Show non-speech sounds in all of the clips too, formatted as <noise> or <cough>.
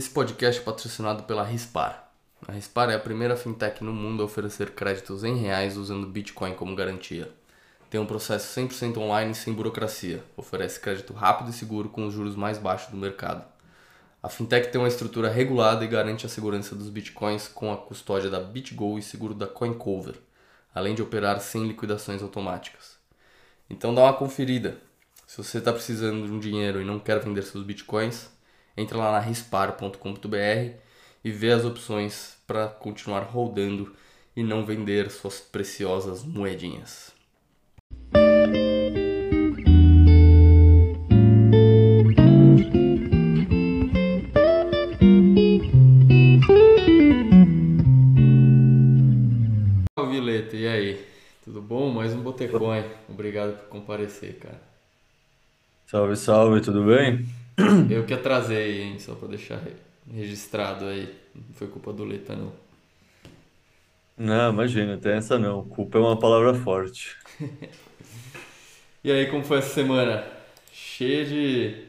Esse podcast é patrocinado pela Rispar. A Rispar é a primeira fintech no mundo a oferecer créditos em reais usando Bitcoin como garantia. Tem um processo 100% online sem burocracia. Oferece crédito rápido e seguro com os juros mais baixos do mercado. A fintech tem uma estrutura regulada e garante a segurança dos bitcoins com a custódia da BitGo e seguro da CoinCover, além de operar sem liquidações automáticas. Então dá uma conferida. Se você está precisando de um dinheiro e não quer vender seus bitcoins, entra lá na rispar.com.br e vê as opções para continuar rodando e não vender suas preciosas moedinhas. Vileta, e aí? Tudo bom? Mais um Botecoin. Obrigado por comparecer, cara. Salve, salve, tudo bem? Eu que atrasei, hein? Só pra deixar registrado aí. Não foi culpa do Leta, não. Não, imagina, tem essa não. Culpa é uma palavra forte. <laughs> E aí, como foi essa semana? Cheia de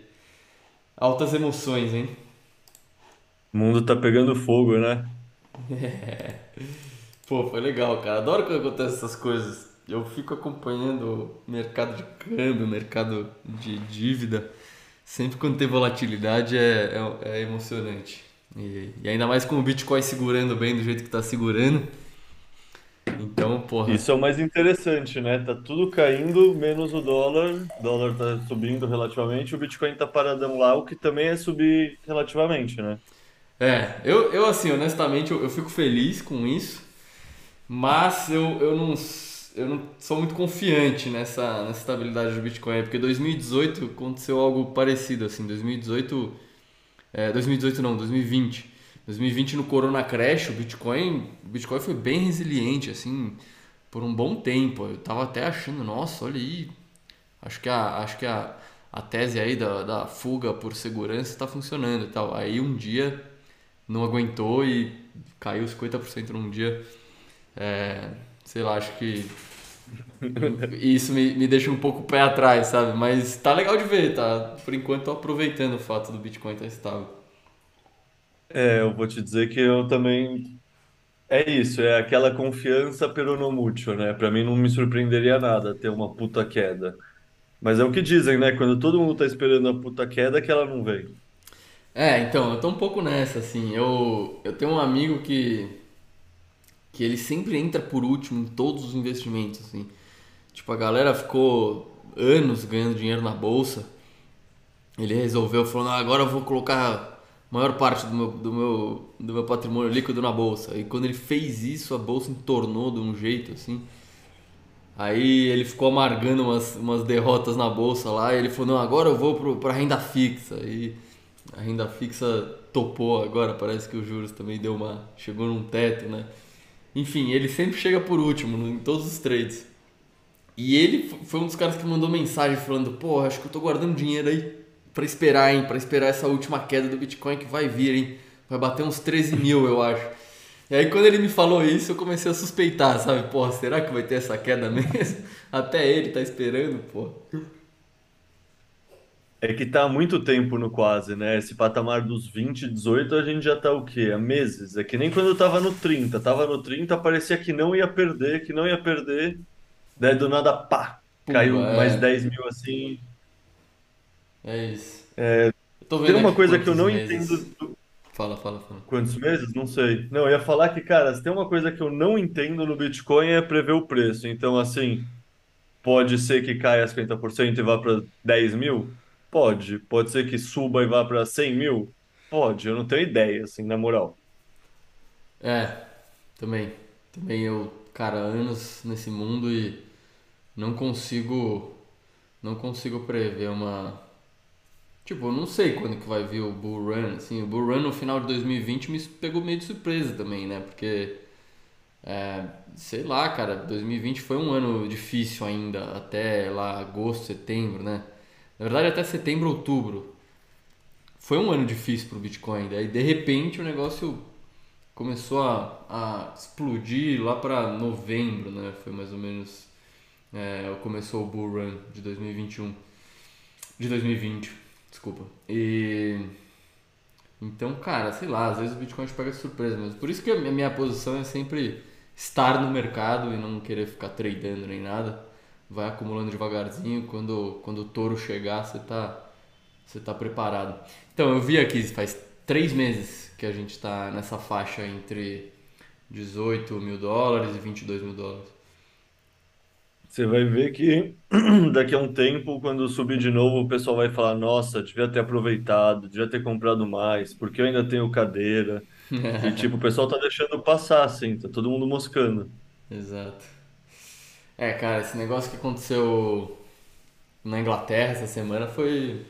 altas emoções, hein? O mundo tá pegando fogo, né? É. <laughs> Pô, foi legal, cara. Adoro quando acontecem essas coisas. Eu fico acompanhando o mercado de câmbio, o mercado de dívida. Sempre quando tem volatilidade é, é, é emocionante. E, e ainda mais com o Bitcoin segurando bem do jeito que tá segurando. Então, porra. Isso é o mais interessante, né? Tá tudo caindo, menos o dólar. O dólar tá subindo relativamente, o Bitcoin tá paradão lá, o que também é subir relativamente, né? É, eu, eu assim, honestamente, eu, eu fico feliz com isso, mas eu, eu, não, eu não sou muito confiante nessa, nessa estabilidade do Bitcoin, porque 2018 aconteceu algo parecido, assim, 2018, é, 2018 não, 2020. 2020 no Corona Crash, o Bitcoin, o Bitcoin foi bem resiliente, assim, por um bom tempo. Eu tava até achando, nossa, olha aí, acho que a, acho que a, a tese aí da, da fuga por segurança está funcionando e tal. Aí um dia não aguentou e caiu 50% num dia. É, sei lá, acho que <laughs> isso me, me deixa um pouco pé atrás, sabe? Mas tá legal de ver, tá? Por enquanto tô aproveitando o fato do Bitcoin estar tá estável. É, eu vou te dizer que eu também. É isso, é aquela confiança no mútuo, né? Pra mim não me surpreenderia nada ter uma puta queda. Mas é o que dizem, né? Quando todo mundo tá esperando a puta queda, que ela não vem. É, então, eu tô um pouco nessa, assim. Eu, eu tenho um amigo que. Que ele sempre entra por último em todos os investimentos, assim. Tipo, a galera ficou anos ganhando dinheiro na bolsa. Ele resolveu, falou: não, agora eu vou colocar maior parte do meu, do meu, do meu patrimônio líquido na bolsa. E quando ele fez isso, a bolsa entornou de um jeito assim. Aí ele ficou amargando umas, umas derrotas na bolsa lá. E ele falou: Não, agora eu vou para renda fixa. E a renda fixa topou agora. Parece que os juros também deu uma. chegou num teto, né? Enfim, ele sempre chega por último em todos os trades. E ele foi um dos caras que mandou mensagem falando: Pô, acho que eu tô guardando dinheiro aí para esperar, hein? Para esperar essa última queda do Bitcoin que vai vir, hein? Vai bater uns 13 mil, eu acho. E aí quando ele me falou isso, eu comecei a suspeitar, sabe? Porra, será que vai ter essa queda mesmo? <laughs> Até ele tá esperando, pô. É que tá há muito tempo no quase, né? Esse patamar dos 20, 18, a gente já tá o quê? Há meses. É que nem quando eu tava no 30. Tava no 30, parecia que não ia perder, que não ia perder. Daí do nada, pá! Caiu é... mais 10 mil assim. É isso. É, eu tô vendo tem uma coisa que eu não meses. entendo. Fala, fala, fala. Quantos meses? Não sei. Não, eu ia falar que, cara, se tem uma coisa que eu não entendo no Bitcoin é prever o preço. Então, assim, pode ser que caia 50% e vá para 10 mil? Pode. Pode ser que suba e vá para 100 mil? Pode. Eu não tenho ideia, assim, na moral. É, também. Também eu, cara, anos nesse mundo e não consigo não consigo prever uma Tipo, eu não sei quando que vai vir o Bull Run, assim, o Bull Run no final de 2020 me pegou meio de surpresa também, né? Porque, é, sei lá, cara, 2020 foi um ano difícil ainda, até lá agosto, setembro, né? Na verdade até setembro, outubro. Foi um ano difícil pro Bitcoin, daí de repente o negócio começou a, a explodir lá para novembro, né? Foi mais ou menos, é, começou o Bull Run de 2021, de 2020. Desculpa. E. Então, cara, sei lá, às vezes o Bitcoin te pega de surpresa mesmo. Por isso que a minha posição é sempre estar no mercado e não querer ficar tradando nem nada. Vai acumulando devagarzinho, quando, quando o touro chegar, você tá, você tá preparado. Então, eu vi aqui, faz três meses que a gente está nessa faixa entre 18 mil dólares e 22 mil dólares. Você vai ver que <clears throat> daqui a um tempo, quando subir de novo, o pessoal vai falar: Nossa, devia ter aproveitado, devia ter comprado mais, porque eu ainda tenho cadeira. <laughs> E tipo, o pessoal tá deixando passar, assim, tá todo mundo moscando. Exato. É, cara, esse negócio que aconteceu na Inglaterra essa semana foi,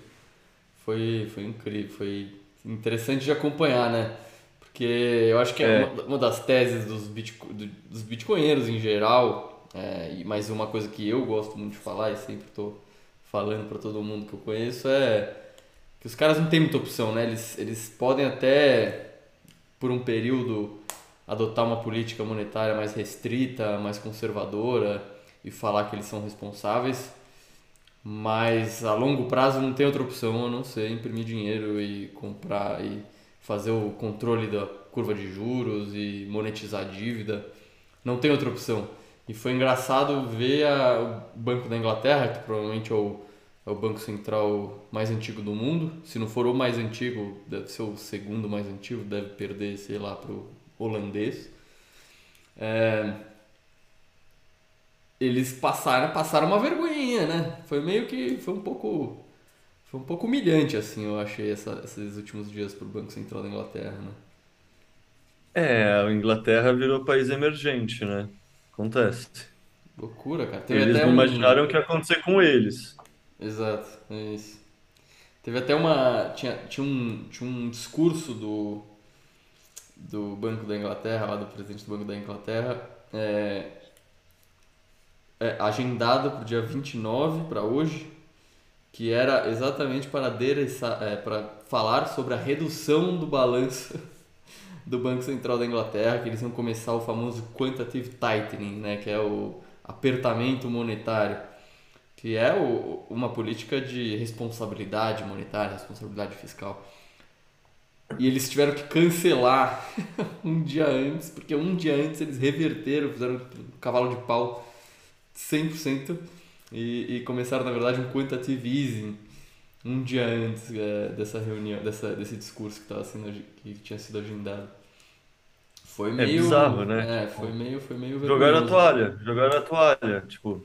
foi, foi incrível, foi interessante de acompanhar, né? Porque eu acho que é, é. Uma, uma, das teses dos, bitco, dos bitcoinheiros em geral é, e mais uma coisa que eu gosto muito de falar e sempre estou falando para todo mundo que eu conheço é que os caras não têm muita opção, né? Eles, eles podem até, por um período, adotar uma política monetária mais restrita, mais conservadora e falar que eles são responsáveis, mas a longo prazo não tem outra opção a não ser imprimir dinheiro e comprar e fazer o controle da curva de juros e monetizar a dívida. Não tem outra opção. E foi engraçado ver a, o Banco da Inglaterra, que provavelmente é o, é o banco central mais antigo do mundo. Se não for o mais antigo, deve ser o segundo mais antigo, deve perder, sei lá, para o holandês. É, eles passaram, passaram uma vergonhinha, né? Foi meio que. Foi um pouco. Foi um pouco humilhante, assim, eu achei essa, esses últimos dias para o Banco Central da Inglaterra, né? É, a Inglaterra virou país emergente, né? Acontece. Loucura, cara. Teve Eles não um... imaginaram o que ia acontecer com eles. Exato, é isso. Teve até uma. Tinha, tinha, um, tinha um discurso do, do Banco da Inglaterra, lá do presidente do Banco da Inglaterra, é, é, agendado para o dia 29, para hoje, que era exatamente para, adereçar, é, para falar sobre a redução do balanço <laughs> do Banco Central da Inglaterra, que eles vão começar o famoso quantitative tightening, né, que é o apertamento monetário, que é o, uma política de responsabilidade monetária, responsabilidade fiscal. E eles tiveram que cancelar <laughs> um dia antes, porque um dia antes eles reverteram, fizeram um cavalo de pau 100% e, e começaram, na verdade, um quantitative easing um dia antes é, dessa reunião, dessa, desse discurso que, tava sendo, que tinha sido agendado. Foi é meio. É bizarro, né? É, foi meio. Foi meio jogaram a toalha, jogaram a toalha, tipo.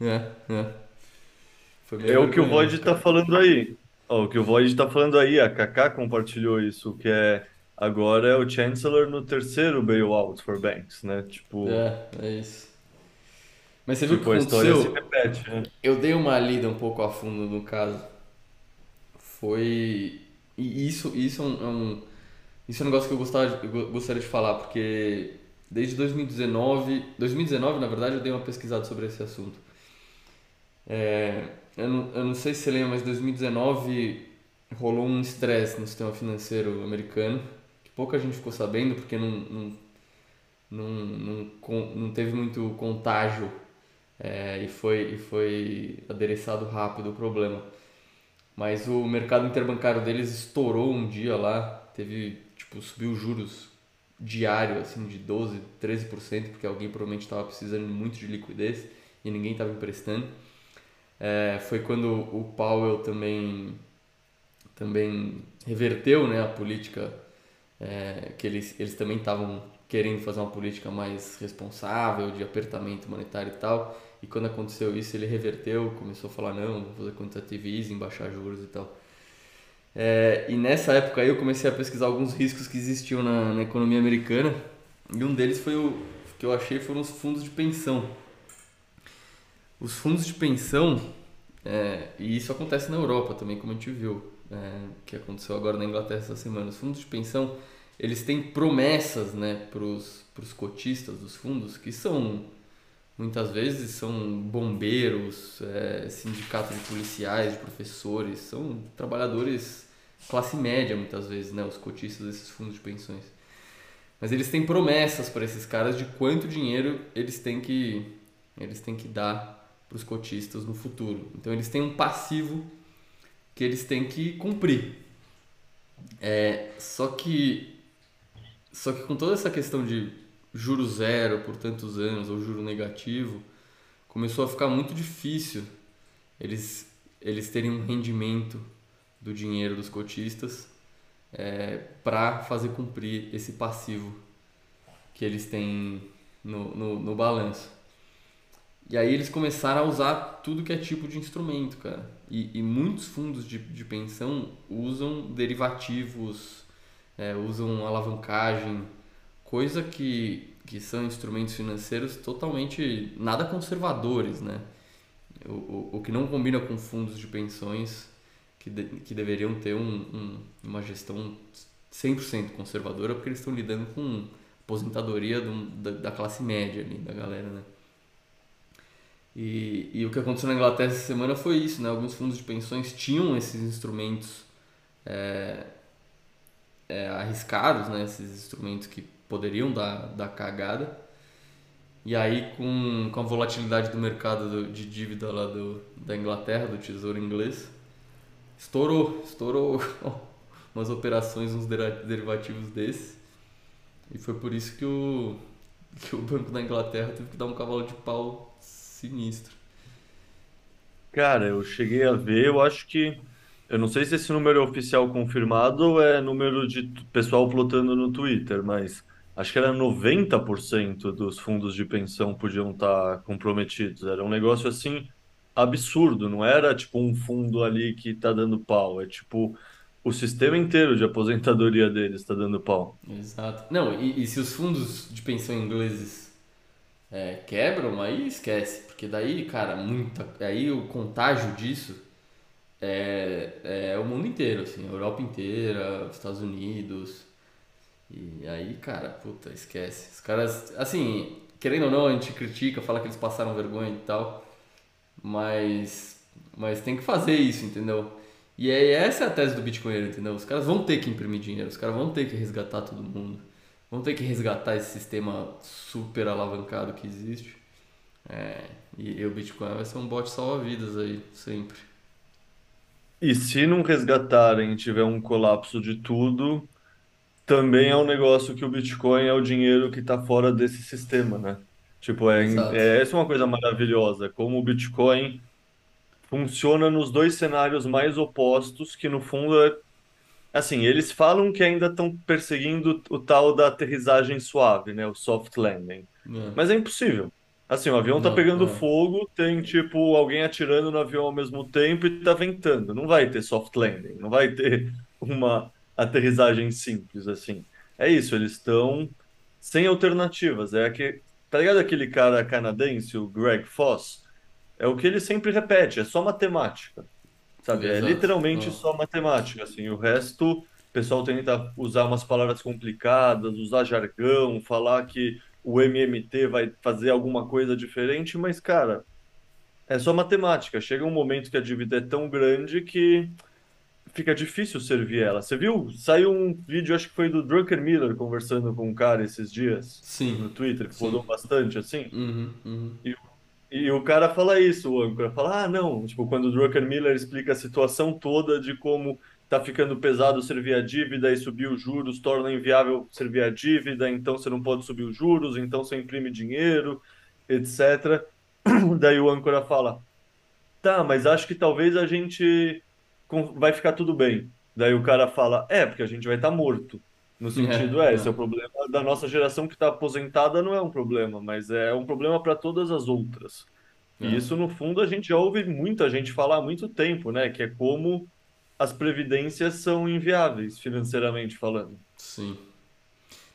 É, é. é o que o Void tá falando aí. Ó, o que o Void tá falando aí, a Kaká compartilhou isso, que é. Agora é o Chancellor no terceiro bailout for banks, né? Tipo. É, é isso. Mas você viu tipo, que a história se repete, né? Eu dei uma lida um pouco a fundo no caso. Foi. E isso, isso é um, é um isso é um negócio que eu, gostava, eu gostaria de falar, porque desde 2019, 2019 na verdade, eu dei uma pesquisada sobre esse assunto. É, eu, não, eu não sei se você lembra, mas 2019 rolou um estresse no sistema financeiro americano, que pouca gente ficou sabendo, porque não, não, não, não, não teve muito contágio é, e, foi, e foi adereçado rápido o problema. Mas o mercado interbancário deles estourou um dia lá, teve tipo, subiu juros diário assim de 12, 13%, porque alguém provavelmente estava precisando muito de liquidez e ninguém estava emprestando. É, foi quando o Powell também também reverteu né, a política é, que eles, eles também estavam querendo fazer uma política mais responsável de apertamento monetário e tal e quando aconteceu isso ele reverteu começou a falar não vou fazer quantitative easing baixar juros e tal é, e nessa época aí eu comecei a pesquisar alguns riscos que existiam na, na economia americana. E um deles foi o que eu achei foram os fundos de pensão. Os fundos de pensão, é, e isso acontece na Europa também, como a gente viu, é, que aconteceu agora na Inglaterra essa semana. Os fundos de pensão, eles têm promessas né, para os cotistas dos fundos, que são, muitas vezes, são bombeiros, é, sindicatos de policiais, de professores, são trabalhadores classe média muitas vezes, né, os cotistas desses fundos de pensões. Mas eles têm promessas para esses caras de quanto dinheiro eles têm que eles têm que dar para os cotistas no futuro. Então eles têm um passivo que eles têm que cumprir. É, só que só que com toda essa questão de juro zero por tantos anos ou juro negativo, começou a ficar muito difícil eles eles terem um rendimento do dinheiro dos cotistas é, para fazer cumprir esse passivo que eles têm no, no, no balanço. E aí eles começaram a usar tudo que é tipo de instrumento, cara. E, e muitos fundos de, de pensão usam derivativos, é, usam alavancagem, coisa que, que são instrumentos financeiros totalmente nada conservadores, né? O, o, o que não combina com fundos de pensões que, de, que deveriam ter um, um, uma gestão 100% conservadora, porque eles estão lidando com aposentadoria do, da, da classe média ali, da galera, né? E, e o que aconteceu na Inglaterra essa semana foi isso, né? Alguns fundos de pensões tinham esses instrumentos é, é, arriscados, né? Esses instrumentos que poderiam dar, dar cagada. E aí, com, com a volatilidade do mercado do, de dívida lá do, da Inglaterra, do Tesouro Inglês, estourou, estourou <laughs> umas operações, uns derivativos desses. E foi por isso que o, que o Banco da Inglaterra teve que dar um cavalo de pau Sinistro. Cara, eu cheguei a ver, eu acho que. Eu não sei se esse número é oficial confirmado ou é número de pessoal plotando no Twitter, mas acho que era 90% dos fundos de pensão podiam estar comprometidos. Era um negócio assim absurdo, não era tipo um fundo ali que tá dando pau, é tipo o sistema inteiro de aposentadoria deles está dando pau. Exato. Não, e, e se os fundos de pensão ingleses é, quebram, aí esquece. Porque daí, cara, muita. Aí o contágio disso é, é o mundo inteiro, assim, Europa inteira, os Estados Unidos. E aí, cara, puta, esquece. Os caras, assim, querendo ou não, a gente critica, fala que eles passaram vergonha e tal, mas, mas tem que fazer isso, entendeu? E aí, essa é a tese do Bitcoin, entendeu? Os caras vão ter que imprimir dinheiro, os caras vão ter que resgatar todo mundo, vão ter que resgatar esse sistema super alavancado que existe. É, e, e o Bitcoin vai ser um bot salva-vidas aí, sempre. E se não resgatarem e tiver um colapso de tudo, também é um negócio que o Bitcoin é o dinheiro que está fora desse sistema, né? Tipo, é, Exato. é, essa é uma coisa maravilhosa, como o Bitcoin funciona nos dois cenários mais opostos, que no fundo é Assim, eles falam que ainda estão perseguindo o tal da aterrissagem suave, né? O soft landing. É. Mas é impossível. Assim, o avião tá Não, pegando é. fogo, tem tipo alguém atirando no avião ao mesmo tempo e tá ventando. Não vai ter soft landing, não vai ter <laughs> uma aterrissagem simples assim. É isso, eles estão sem alternativas. É que, tá ligado aquele cara canadense, o Greg Foss? É o que ele sempre repete, é só matemática. Sabe? É Exato. literalmente Ó, só matemática, assim. O resto, o pessoal tenta usar umas palavras complicadas, usar jargão, falar que o MMT vai fazer alguma coisa diferente, mas, cara, é só matemática. Chega um momento que a dívida é tão grande que fica difícil servir ela. Você viu? Saiu um vídeo, acho que foi do Drucker Miller conversando com um cara esses dias no sim, Twitter, que rodou bastante, assim. Uhum, uhum. E, e o cara fala isso, o âncora fala, ah, não, tipo, quando o Drucker Miller explica a situação toda de como tá ficando pesado servir a dívida e subir os juros torna inviável servir a dívida, então você não pode subir os juros, então você imprime dinheiro, etc. <clears throat> Daí o âncora fala, tá, mas acho que talvez a gente vai ficar tudo bem. Daí o cara fala, é, porque a gente vai estar morto. No É, sentido, é, esse é o é, problema da nossa geração que está aposentada, não é um problema, mas é um problema para todas as outras. E é, isso, no fundo, a gente já ouve muita gente falar há muito tempo, né? Que é como as previdências são inviáveis, financeiramente falando. sim.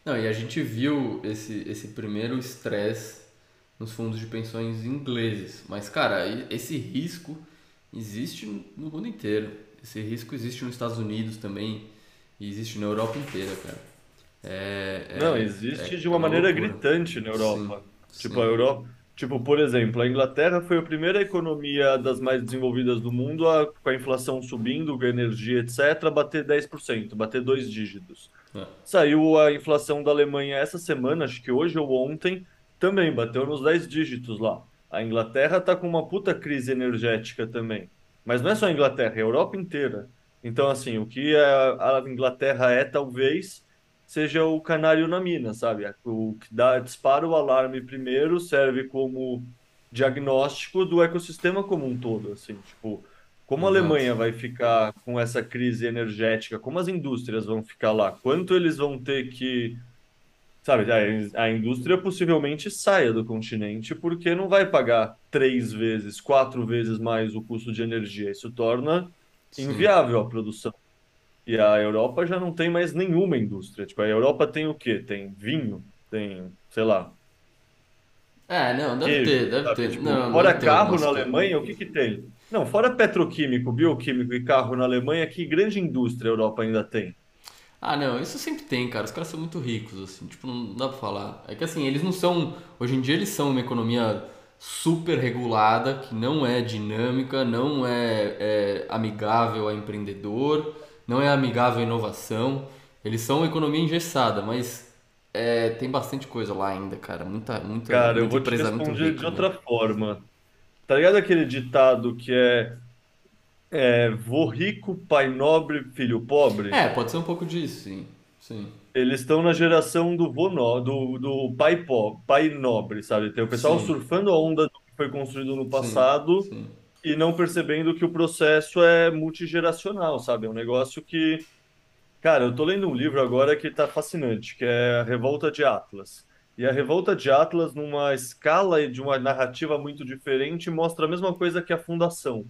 Não, e a gente viu esse, esse primeiro estresse nos fundos de pensões ingleses. Mas, cara, esse risco existe no mundo inteiro. Esse risco existe nos Estados Unidos também e existe na Europa inteira, cara. Não, É, é, existe é, de uma maneira loucura. gritante na Sim, Europa. Tipo, a sim. Europa, tipo, por exemplo, a Inglaterra foi a primeira economia das mais desenvolvidas do mundo a, com a inflação subindo, com a energia, etc., bater 10%, bater dois dígitos. É, Saiu a inflação da Alemanha essa semana, acho que hoje ou ontem, também bateu nos 10 dígitos lá. A Inglaterra está com uma puta crise energética também. Mas não é só a Inglaterra, é a Europa inteira. Então, assim, o que a, a Inglaterra é, talvez, seja o canário na mina, sabe? O que dá, dispara o alarme primeiro, serve como diagnóstico do ecossistema como um todo, assim, tipo, como a. Alemanha vai ficar com essa crise energética, como as indústrias vão ficar lá, quanto eles vão ter que Sabe, a, a indústria possivelmente saia do continente porque não vai pagar três vezes, quatro vezes mais o custo de energia. Isso torna Sim. inviável a produção. E a Europa já não tem mais nenhuma indústria. Tipo, a Europa tem o quê? Tem vinho, tem, sei lá, É, não, deve queijo, ter, deve sabe? ter. Tipo, Não, deve fora ter carro algumas na. Alemanha, o que que tem? Não, fora petroquímico, bioquímico e carro na Alemanha, que grande indústria a Europa ainda tem? Ah, não, isso sempre tem, cara. Os caras são muito ricos, assim, tipo, não dá pra falar. É que assim, eles não são. Hoje em dia eles são uma economia super regulada, que não é dinâmica, não é, é amigável a empreendedor, não é amigável à inovação. Eles são uma economia engessada, mas é, tem bastante coisa lá ainda, cara. Muita, muita, Cara, eu muita vou te empresa responder de rica, meu. outra forma. Tá ligado aquele ditado que é É, vô rico, pai nobre, filho pobre. É, pode ser um pouco disso, sim. Sim, Eles estão na geração do vô no, do, do pai pobre, pai nobre, sabe? Tem o pessoal sim, surfando a onda do que foi construído no sim, passado sim. E não percebendo que o processo é multigeracional, sabe? É um negócio que, cara, eu tô lendo um livro agora que tá fascinante, que é a Revolta de Atlas. E a Revolta de Atlas, numa escala e de uma narrativa muito diferente, mostra a mesma coisa que a Fundação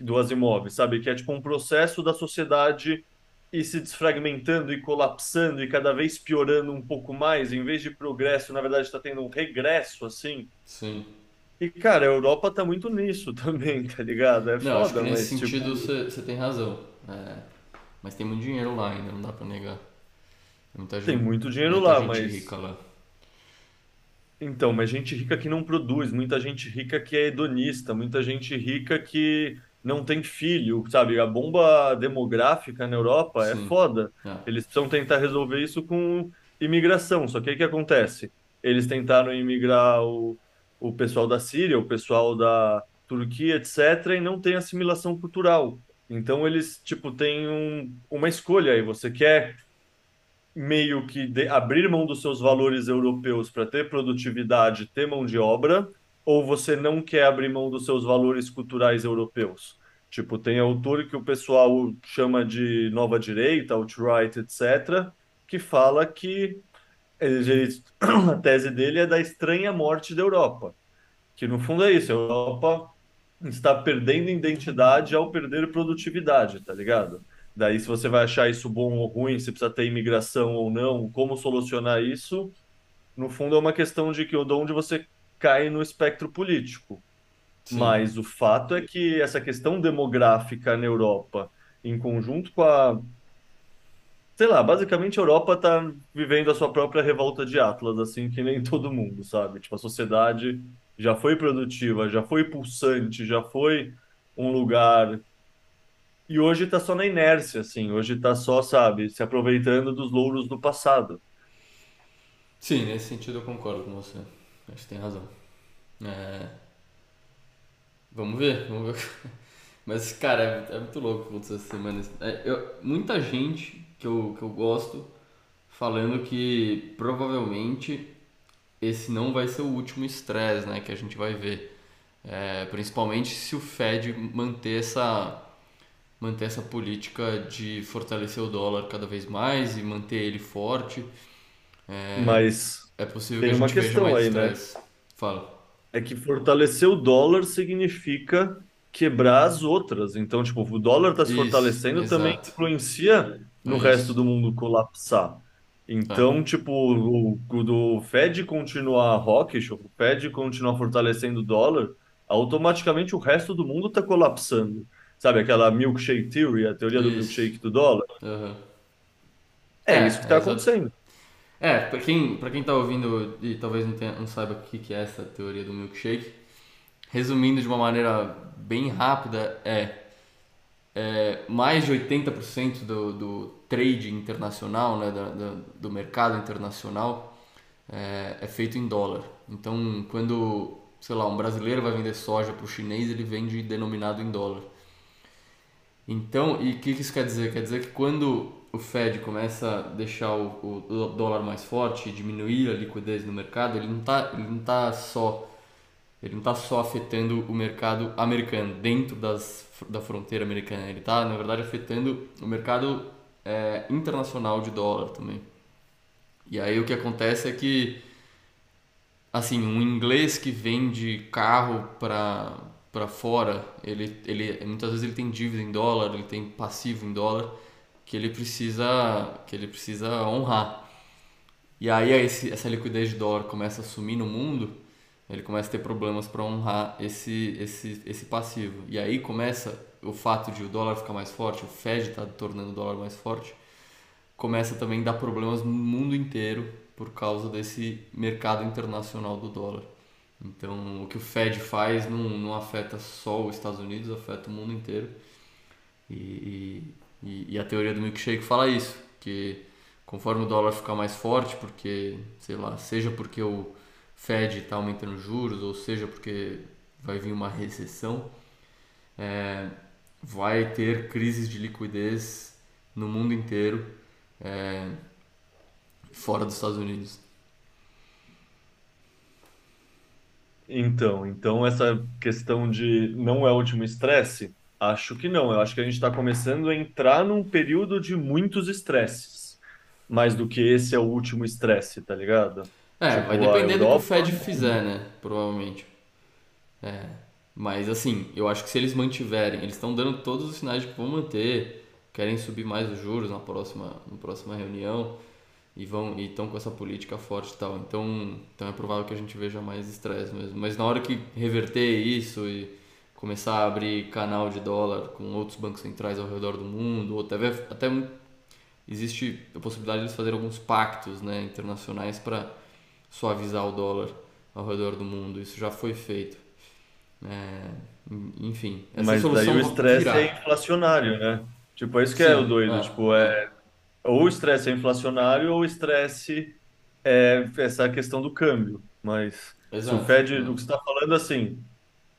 do Asimov, sabe? Que é tipo um processo da sociedade ir se desfragmentando e colapsando e cada vez piorando um pouco mais, em vez de progresso, na verdade está tendo um regresso, assim. sim. E, cara, a Europa tá muito nisso <laughs> também, tá ligado? É Não, acho que foda, nesse mas, sentido tipo, você você tem razão. É, mas tem muito dinheiro lá ainda, não dá pra negar. Tem muita tem gente, muito dinheiro muita lá, gente mas. rica lá. Então, mas gente rica que não produz, muita gente rica que é hedonista, muita gente rica que não tem filho, sabe? A bomba demográfica na Europa é Sim. foda. É, Eles precisam tentar resolver isso com imigração. Só que aí o que acontece? Eles tentaram imigrar o, o pessoal da Síria, o pessoal da Turquia, etc., e não tem assimilação cultural. Então eles, tipo, têm um, uma escolha aí. Você quer meio que de- abrir mão dos seus valores europeus para ter produtividade, ter mão de obra, ou você não quer abrir mão dos seus valores culturais europeus? Tipo, tem autor que o pessoal chama de nova direita, alt-right, etc., que fala que ele- <clears throat> a tese dele é da estranha morte da Europa, que no fundo é isso, a Europa está perdendo identidade ao perder produtividade, tá ligado? Daí, se você vai achar isso bom ou ruim, se precisa ter imigração ou não, como solucionar isso, no fundo é uma questão de que de onde você cai no espectro político. sim. Mas o fato é que essa questão demográfica na Europa, em conjunto com a, sei lá, basicamente a Europa está vivendo a sua própria revolta de Atlas, assim que nem <laughs> todo mundo, sabe? Tipo, a sociedade já foi produtiva, já foi pulsante, já foi um lugar e hoje tá só na inércia, assim. Hoje tá só, sabe, se aproveitando dos louros do passado. Sim, nesse sentido eu concordo com você. Acho que tem razão. É, vamos ver, vamos ver. <laughs> Mas, cara, é, muito louco essa semana. É, eu- muita gente que eu, que eu gosto falando que provavelmente esse não vai ser o último estresse, né, que a gente vai ver. É, principalmente se o Fed manter essa, manter essa política de fortalecer o dólar cada vez mais e manter ele forte. Mas É possível que a tem uma gente veja questão mais aí, né? estresse. Fala. É que fortalecer o dólar significa quebrar as outras. Então, tipo, o dólar tá se Isso, fortalecendo também exato. influencia no É resto do mundo colapsar. É. Então, tipo, o, o do Fed continuar hawkish, o Fed continuar fortalecendo o dólar, automaticamente o resto do mundo tá colapsando. Sabe aquela milkshake theory, a teoria do Isso. milkshake do dólar? Aham. É isso que É, é tá acontecendo. É, pra quem, pra quem tá ouvindo e talvez não, tenha, não saiba o que, que é essa teoria do milkshake, resumindo de uma maneira bem rápida, é, é mais de 80% do, do trade internacional, né, do mercado internacional, é, é feito em dólar. Então, quando, sei lá, um brasileiro vai vender soja para o chinês, ele vende denominado em dólar. Então, e o que isso quer dizer? Quer dizer que quando o Fed começa a deixar o, o dólar mais forte diminuir a liquidez no mercado, ele não está tá só ele não está só afetando o mercado americano dentro das, da fronteira americana, ele está na verdade afetando o mercado é, internacional de dólar também. E aí o que acontece é que assim um inglês que vende carro para para fora, ele, ele muitas vezes ele tem dívida em dólar, ele tem passivo em dólar que ele precisa que ele precisa honrar. E aí esse, essa liquidez de dólar começa a sumir no mundo, ele começa a ter problemas para honrar esse, esse, esse passivo. E aí começa o fato de o dólar ficar mais forte, o Fed está tornando o dólar mais forte, começa também a dar problemas no mundo inteiro por causa desse mercado internacional do dólar. Então, o que o Fed faz não, não afeta só os Estados Unidos, afeta o mundo inteiro. E, e, e, a teoria do milkshake fala isso, que conforme o dólar ficar mais forte, porque, sei lá, seja porque o Fed está aumentando juros, ou seja porque vai vir uma recessão, é, vai ter crises de liquidez no mundo inteiro, é, fora dos Estados Unidos. Então, então essa questão de não é o último estresse, acho que não. Eu acho que a gente está começando a entrar num período de muitos estresses, mais do que esse é o último estresse, tá ligado? É, tipo, vai depender Europa... do que o Fed fizer, né? Provavelmente. É, mas assim, eu acho que se eles mantiverem, eles estão dando todos os sinais de que vão manter, querem subir mais os juros na próxima, na próxima reunião e vão e estão com essa política forte e tal. Então, então é provável que a gente veja mais estresse mesmo. Mas na hora que reverter isso e começar a abrir canal de dólar com outros bancos centrais ao redor do mundo, ou até até existe a possibilidade de eles fazerem alguns pactos, né, internacionais para suavizar o dólar ao redor do mundo. Isso já foi feito. É, enfim, Mas daí o estresse é inflacionário, né? Tipo, é isso que Sim, é o doido. É, tipo, é, ou o estresse é inflacionário ou o estresse é essa questão do câmbio. Mas Exato. se o Fed, o que você está falando assim,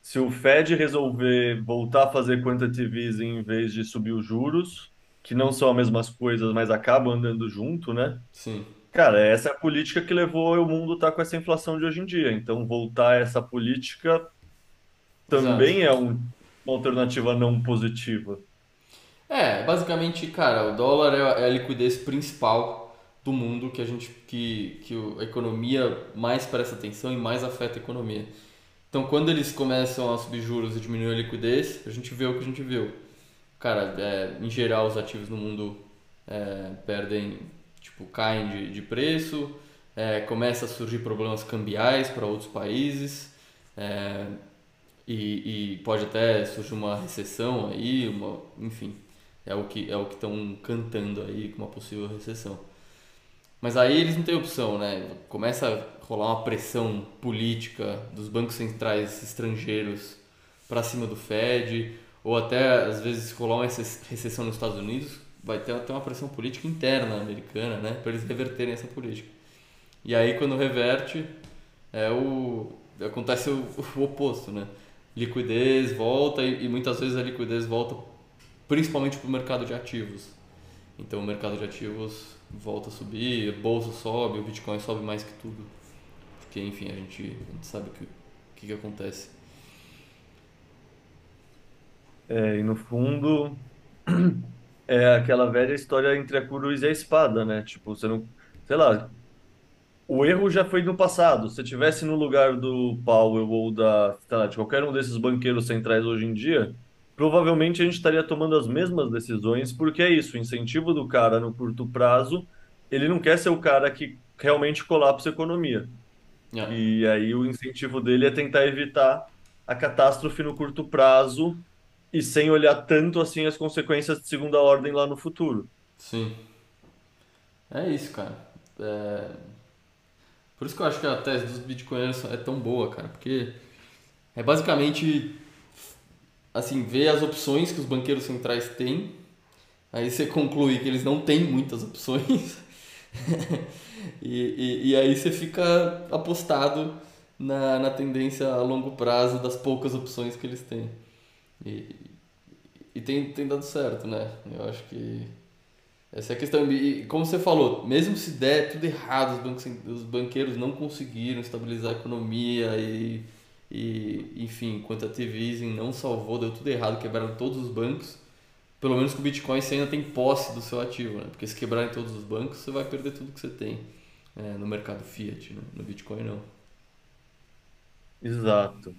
se o Fed resolver voltar a fazer quantitative easing em vez de subir os juros, que não são as mesmas coisas, mas acabam andando junto, né? Sim. Cara, essa é a política que levou o mundo a estar tá com essa inflação de hoje em dia. Então, voltar a essa política também Exato. é um, uma alternativa não positiva. É, basicamente, cara, o dólar é, é a liquidez principal do mundo que a gente que, que a economia mais presta atenção e mais afeta a economia. Então, quando eles começam a subir juros e diminuir a liquidez, a gente vê o que a gente viu. Cara, é, em geral, os ativos no mundo é, perdem, tipo, caem de, de preço, é, começa a surgir problemas cambiais para outros países, é, e, e pode até surgir uma recessão aí, uma, enfim, é o que é o que estão cantando aí com uma possível recessão. Mas aí eles não têm opção, né? Começa a rolar uma pressão política dos bancos centrais estrangeiros para cima do Fed, ou até às vezes rolar uma recessão nos Estados Unidos, vai ter até uma pressão política interna americana, né? Para eles reverterem essa política. E aí quando reverte, é o acontece o, o oposto, né? Liquidez volta e, e muitas vezes a liquidez volta principalmente para o mercado de ativos. Então o mercado de ativos volta a subir, a bolsa sobe, o Bitcoin sobe mais que tudo. Porque, enfim, a gente, a gente sabe o que, que, que acontece. É, e no fundo, <clears throat> é aquela velha história entre a cruz e a espada, né? Tipo, você não. Sei lá. O erro já foi no passado. Se tivesse no lugar do Powell ou da, lá, de qualquer um desses banqueiros centrais hoje em dia, provavelmente a gente estaria tomando as mesmas decisões, porque é isso, o incentivo do cara no curto prazo, ele não quer ser o cara que realmente colapsa a economia. Yeah. E aí o incentivo dele é tentar evitar a catástrofe no curto prazo e sem olhar tanto assim as consequências de segunda ordem lá no futuro. Sim. É isso, cara. É... Por isso que eu acho que a tese dos bitcoiners é tão boa, cara, porque é basicamente assim, ver as opções que os banqueiros centrais têm, aí você conclui que eles não têm muitas opções, <laughs> e, e, e, aí você fica apostado na, na tendência a longo prazo das poucas opções que eles têm. E, e tem, tem dado certo, né? Eu acho que essa é a questão. E como você falou, mesmo se der tudo errado, os, bancos, os banqueiros não conseguiram estabilizar a economia e, e enfim, quantitative easing não salvou, deu tudo errado, quebraram todos os bancos. Pelo menos com o Bitcoin você ainda tem posse do seu ativo, né? Porque se quebrarem todos os bancos, você vai perder tudo que você tem é, no mercado fiat, né? No Bitcoin não. Exato.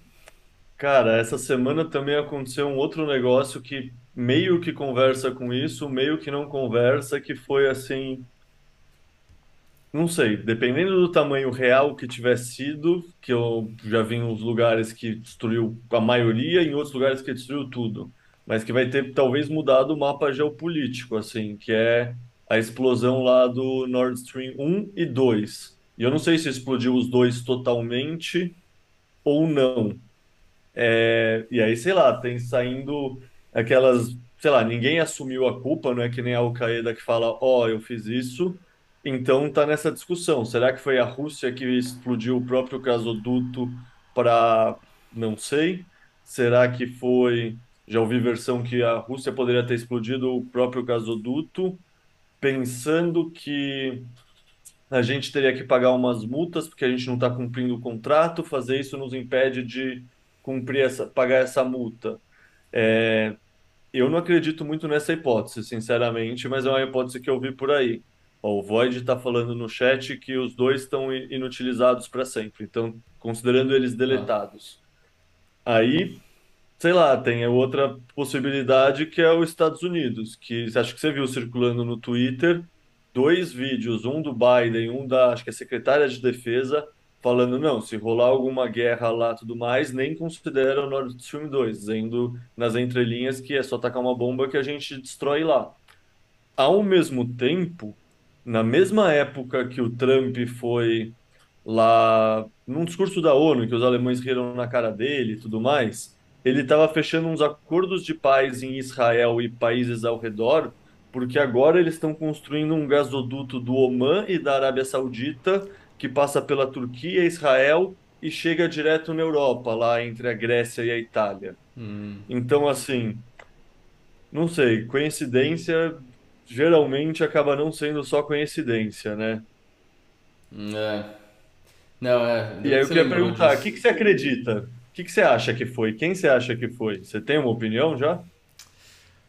Cara, essa semana também aconteceu um outro negócio que meio que conversa com isso, meio que não conversa, que foi assim, não sei, dependendo do tamanho real que tiver sido, que eu já vi em uns lugares que destruiu a maioria, em outros lugares que destruiu tudo, mas que vai ter talvez mudado o mapa geopolítico, assim, que é a explosão lá do Nord Stream 1 e 2. E eu não sei se explodiu os dois totalmente ou não. É, e aí, sei lá, tem saindo aquelas, sei lá, ninguém assumiu a culpa, não é que nem a Al-Qaeda que fala, ó, oh, eu fiz isso, então tá nessa discussão. Será que foi a Rússia que explodiu o próprio gasoduto para, não sei. Será que foi, já ouvi versão que a Rússia poderia ter explodido o próprio gasoduto, pensando que a gente teria que pagar umas multas porque a gente não está cumprindo o contrato, fazer isso nos impede de cumprir essa, pagar essa multa. É, eu não acredito muito nessa hipótese, sinceramente, mas é uma hipótese que eu vi por aí. Ó, o Void está falando no chat que os dois estão inutilizados para sempre, então considerando eles deletados. Aí, sei lá, tem outra possibilidade que é os Estados Unidos, que acho que você viu circulando no Twitter dois vídeos, um do Biden, um da, acho que é secretária de defesa, falando, não, se rolar alguma guerra lá tudo mais, nem considera o Nord Stream 2, dizendo nas entrelinhas que é só tacar uma bomba que a gente destrói lá. Ao mesmo tempo, na mesma época que o Trump foi lá num discurso da ONU, que os alemães riram na cara dele e tudo mais, ele estava fechando uns acordos de paz em Israel e países ao redor, porque agora eles estão construindo um gasoduto do Omã e da Arábia Saudita que passa pela Turquia, Israel e chega direto na Europa, lá entre a Grécia e a Itália. Hum. Então, assim, não sei, coincidência geralmente acaba não sendo só coincidência, né? É. Não, é. E aí eu queria perguntar, o que, que você acredita? O que, que você acha que foi? Quem você acha que foi? Você tem uma opinião já?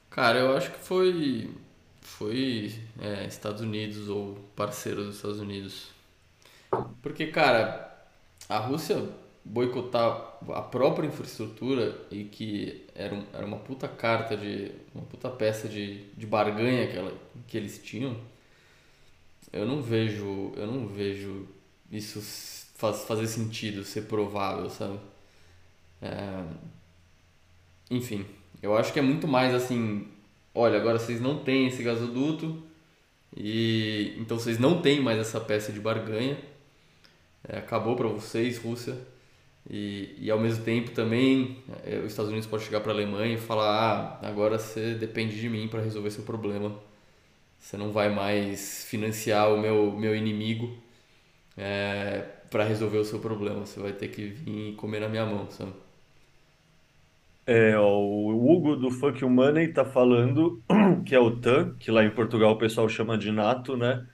Cara, eu acho que foi foi é, Estados Unidos ou parceiro dos Estados Unidos. Porque, cara, a Rússia boicotar a própria infraestrutura e que era, um, era uma puta carta de. uma puta peça de, de barganha que, ela, que eles tinham, eu não vejo. eu não vejo isso faz, fazer sentido, ser provável, sabe? É, enfim, eu acho que é muito mais assim, olha, agora vocês não têm esse gasoduto e então vocês não têm mais essa peça de barganha é, acabou para vocês, Rússia. E, e ao mesmo tempo também é, os Estados Unidos pode chegar para a Alemanha e falar: ah, agora você depende de mim para resolver seu problema. Você não vai mais financiar o meu, meu inimigo é, para resolver o seu problema. Você vai ter que vir comer na minha mão, sabe? É, ó, o Hugo do Funk Money tá falando <clears throat> que é o TAN, que lá em Portugal o pessoal chama de NATO, né?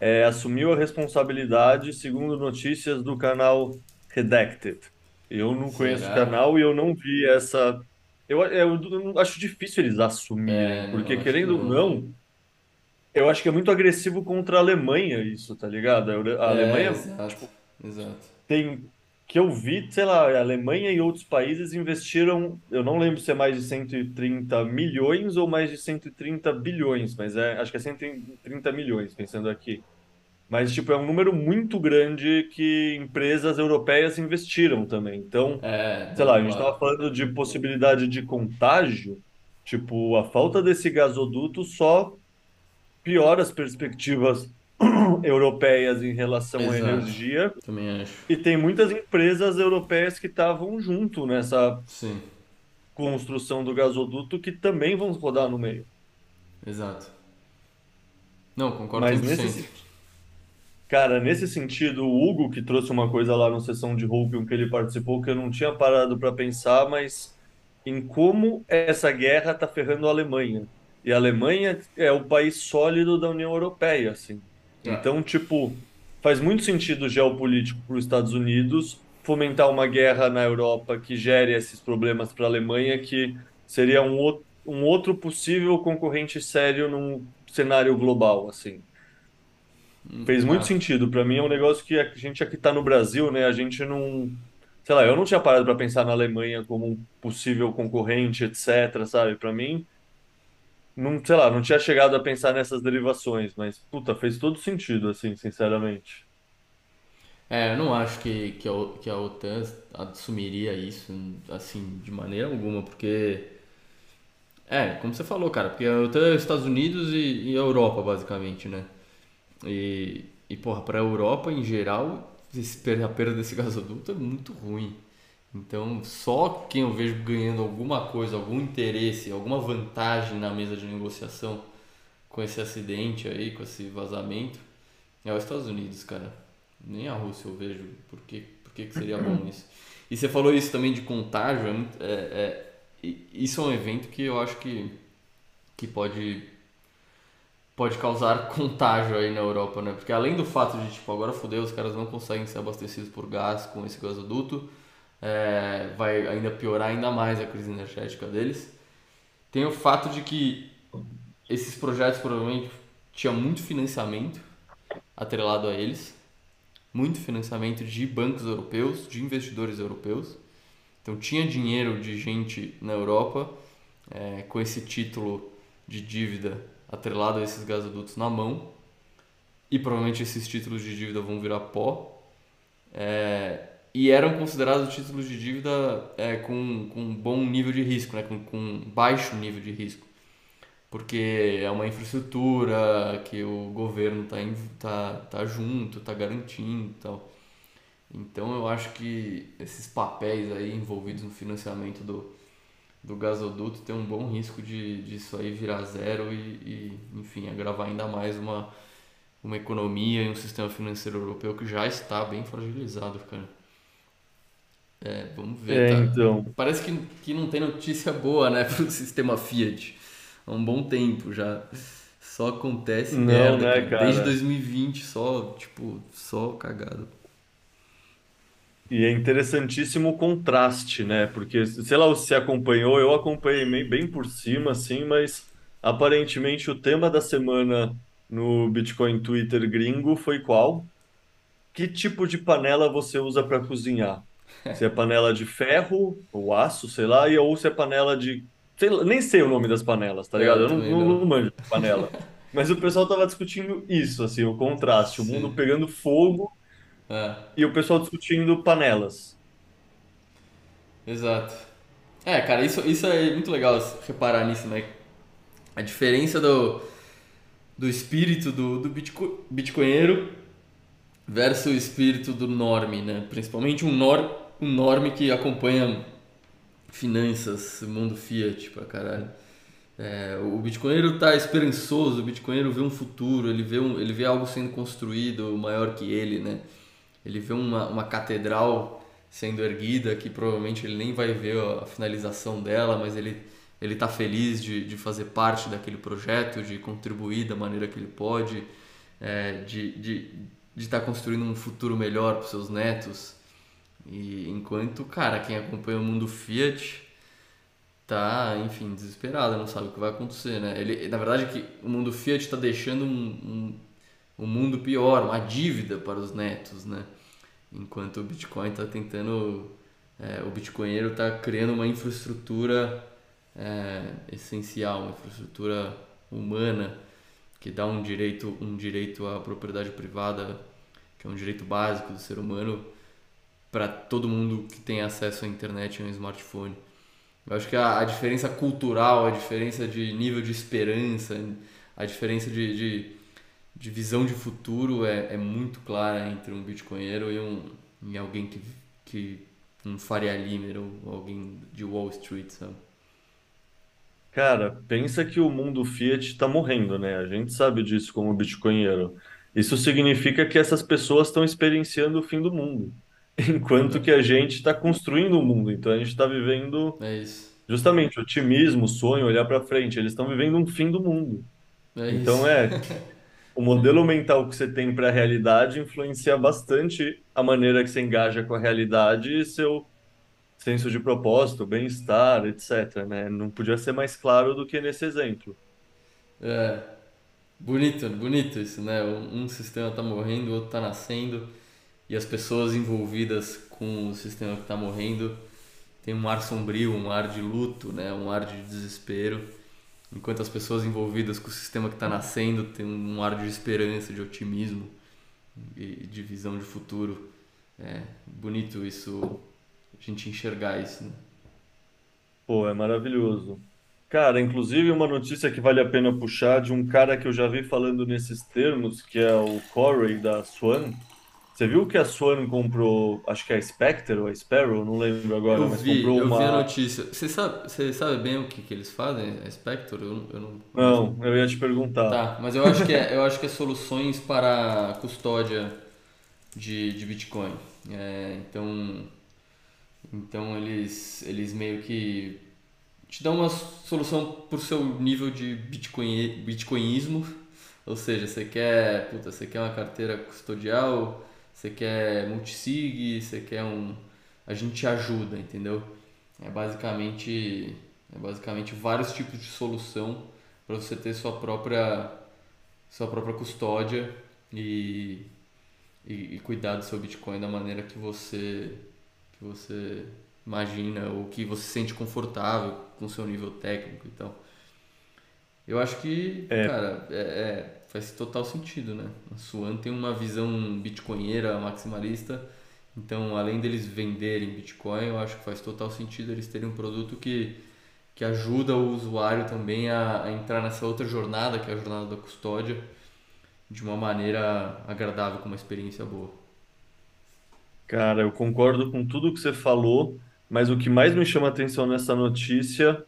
É, assumiu a responsabilidade, segundo notícias do canal Redacted. Eu não conheço o canal e eu não vi essa. Eu, eu, eu acho difícil eles assumirem, É, porque querendo ou não. eu acho que é muito agressivo contra a Alemanha isso, tá ligado? A Euro- a É, Alemanha, exato, exato. tem, que eu vi, sei lá, a Alemanha e outros países investiram, eu não lembro se é mais de 130 milhões ou mais de 130 bilhões, mas é, acho que é 130 milhões, pensando aqui. Mas, tipo, é um número muito grande que empresas europeias investiram também. Então, É, sei lá, a gente estava falando de possibilidade de contágio, tipo, a falta desse gasoduto só piora as perspectivas <clears throat> europeias em relação à Exato. energia. Também acho. E tem muitas empresas europeias que estavam junto nessa Sim, construção do gasoduto que também vão rodar no meio. exato. Não, concordo Mas 100%. nesse, cara, nesse sentido, o Hugo que trouxe uma coisa lá no sessão de Roupium que ele participou que eu não tinha parado para pensar, mas em como essa guerra está ferrando a Alemanha. E a Alemanha é o país sólido da União Europeia, assim. É. Então, tipo, faz muito sentido geopolítico para os Estados Unidos fomentar uma guerra na Europa que gere esses problemas para a Alemanha, que seria um, um outro possível concorrente sério num cenário global, assim. Fez muito Ah, sentido. Para mim é um negócio que a gente aqui está no Brasil, né? A gente não, sei lá, eu não tinha parado para pensar na Alemanha como um possível concorrente, etc, sabe? Para mim, não, sei lá, não tinha chegado a pensar nessas derivações, mas puta, fez todo sentido, assim, sinceramente. É, eu não acho que, que, a, que a OTAN assumiria isso, assim, de maneira alguma, porque. É, como você falou, cara, porque a OTAN é os Estados Unidos e, e a Europa, basicamente, né? E, e porra, pra Europa em geral, esse a perda desse <laughs> gasoduto é muito ruim. Então, só quem eu vejo ganhando alguma coisa, algum interesse, alguma vantagem na mesa de negociação com esse acidente aí, com esse vazamento, é os Estados Unidos, cara. Nem a Rússia eu vejo por que, por que, que seria bom <clears throat> isso. E você falou isso também de contágio, é, é- é- isso é um evento que eu acho que, que pode, pode causar <laughs> contágio aí na Europa, né? Porque além do fato de, tipo, agora fodeu, os caras não conseguem ser abastecidos por gás com esse gasoduto, é, vai ainda piorar ainda mais a crise energética deles. Tem o fato de que esses projetos provavelmente tinha muito financiamento atrelado a eles, muito financiamento de bancos europeus, de investidores europeus. Então tinha dinheiro de gente na Europa é, com esse título de dívida atrelado a esses gasodutos na mão e provavelmente esses títulos de dívida vão virar pó. É, e eram considerados títulos de dívida é, com, com um bom nível de risco, né? com, com baixo nível de risco porque é uma infraestrutura que o governo está tá, tá junto, está garantindo. Então eu acho que esses papéis aí envolvidos no financiamento do, do gasoduto tem um bom risco de, de isso aí virar zero e, e, enfim, agravar ainda mais uma, uma economia e um sistema financeiro europeu que já está bem fragilizado, cara. É, vamos ver, É, tá? então. Parece que, que não tem notícia boa, né, <laughs> pro sistema Fiat há um bom tempo já. Só acontece Não, merda, né, cara. Desde cara? 2020, só, tipo, só cagada. E é interessantíssimo o contraste, né? Porque, sei lá, se acompanhou, eu acompanhei bem por cima, assim, mas aparentemente o tema da semana no Bitcoin Twitter gringo foi qual? Que tipo de panela você usa para cozinhar? <laughs> Se é panela de ferro ou aço, sei lá, e ou se é panela de. Sei lá, nem sei o nome das panelas, tá ligado? eu não, não, não manjo de panela. <laughs> Mas o pessoal tava discutindo isso, assim, o contraste, o mundo pegando fogo É, e o pessoal discutindo panelas. exato. É, cara, isso, isso é muito legal reparar nisso, né? A diferença do, do espírito do, do bitco, bitcoinheiro versus o espírito do norme, né? Principalmente um, nor, um norme que acompanha finanças, mundo fiat pra caralho. É, o bitcoinheiro tá esperançoso, o bitcoinheiro vê um futuro, ele vê, um, ele vê algo sendo construído maior que ele, né? Ele vê uma, uma catedral sendo erguida que provavelmente ele nem vai ver a finalização dela, mas ele ele está feliz de, de fazer parte daquele projeto, de contribuir da maneira que ele pode, é, de estar de, de tá construindo um futuro melhor para seus netos. E enquanto, cara, quem acompanha o mundo Fiat tá, enfim, desesperado, não sabe o que vai acontecer, né? Ele, na verdade, que o mundo Fiat está deixando um, um, um mundo pior, uma dívida para os netos, né? Enquanto o Bitcoin está tentando, é, o bitcoinheiro está criando uma infraestrutura é, essencial, uma infraestrutura humana que dá um direito, um direito à propriedade privada, que é um direito básico do ser humano, para todo mundo que tem acesso à internet e um smartphone. Eu acho que a, a diferença cultural, a diferença de nível de esperança, a diferença de, de, de visão de futuro é, é muito clara entre um bitcoinheiro e, um, e alguém que, que um Faria Limer ou alguém de Wall Street, sabe? Cara, pensa que o mundo Fiat está morrendo, né? A gente sabe disso como bitcoinheiro. Isso significa que essas pessoas estão experienciando o fim do mundo, <laughs> enquanto que a gente está construindo o mundo. Então a gente está vivendo É, isso. justamente otimismo, sonho, olhar para frente. Eles estão vivendo um fim do mundo. É Então isso. é o modelo mental que você tem para a realidade influencia bastante a maneira que você engaja com a realidade e seu senso de propósito, bem-estar, etc, né? Não podia ser mais claro do que nesse exemplo. É, bonito, bonito isso, né? Um um sistema tá morrendo, o outro tá nascendo, e as pessoas envolvidas com o sistema que tá morrendo tem um ar sombrio, um ar de luto, né? Um ar de desespero, enquanto as pessoas envolvidas com o sistema que tá nascendo tem um ar de esperança, de otimismo e de visão de futuro. É bonito isso, a gente enxergar isso, né? Pô, é maravilhoso. Cara, inclusive uma notícia que vale a pena puxar de um cara que eu já vi falando nesses termos, que é o Corey da Swan. Você viu que a Swan comprou, acho que é a Spectre ou a Sparrow, não lembro agora, Eu mas vi, comprou eu vi a uma. notícia. Você sabe, você sabe bem o que, que eles fazem, a Spectre? Eu, não- eu não. Não, eu ia te perguntar. Tá, mas eu acho que é, eu acho que é soluções para custódia de, de Bitcoin. É, então, então eles, eles meio que te dão uma solução por seu nível de Bitcoin, bitcoinismo. Ou seja, você quer, puta, você quer uma carteira custodial, você quer multisig, você quer um. A gente te ajuda, entendeu? É basicamente, é basicamente vários tipos de solução para você ter sua própria, sua própria custódia e, e, e cuidar do seu Bitcoin da maneira que você, que você imagina ou que você se sente confortável com o seu nível técnico e tal. Eu acho que, É, cara, é, é, faz total sentido, né? A Swan tem uma visão bitcoinheira maximalista, então além deles venderem Bitcoin, eu acho que faz total sentido eles terem um produto que, que ajuda o usuário também a, a entrar nessa outra jornada, que é a jornada da custódia, de uma maneira agradável, com uma experiência boa. cara, eu concordo com tudo que você falou, mas o que mais me chama atenção nessa notícia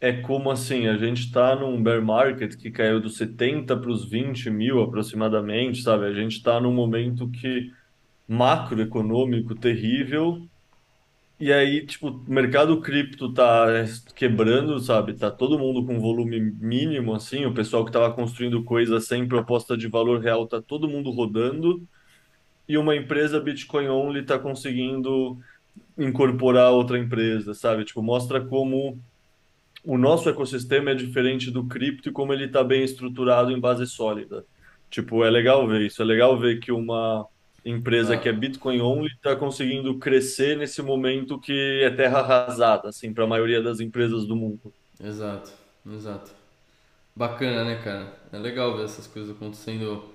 é como assim, a gente está num bear market que caiu dos 70 para os 20 mil aproximadamente, sabe? A gente está num momento que macroeconômico terrível E aí, tipo, o mercado cripto tá quebrando, sabe? Tá todo mundo com volume mínimo, assim. O pessoal que tava construindo coisa sem proposta de valor real tá todo mundo rodando. E uma empresa Bitcoin only tá conseguindo incorporar outra empresa, sabe? Tipo, mostra como o nosso ecossistema é diferente do cripto e como ele está bem estruturado em base sólida. Tipo, é legal ver isso. É legal ver que uma empresa que é Ah, Bitcoin only está conseguindo crescer nesse momento que é terra arrasada, assim, para a maioria das empresas do mundo. exato, exato. Bacana, né, cara? É legal ver essas coisas acontecendo,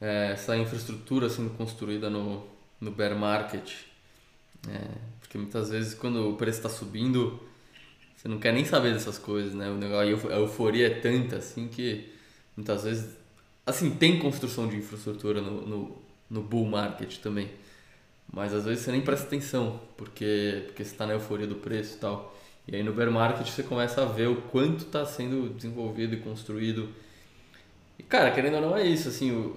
é, essa infraestrutura sendo construída no, no bear market. É, porque muitas vezes quando o preço está subindo, você não quer nem saber dessas coisas, né? O negócio, a euf- a euforia é tanta assim que muitas vezes, assim, tem construção de infraestrutura no, no, no bull market também. Mas às vezes você nem presta atenção, porque, porque você está na euforia do preço e tal. E aí no bear market você começa a ver o quanto está sendo desenvolvido e construído. E cara, querendo ou não é isso, assim, o,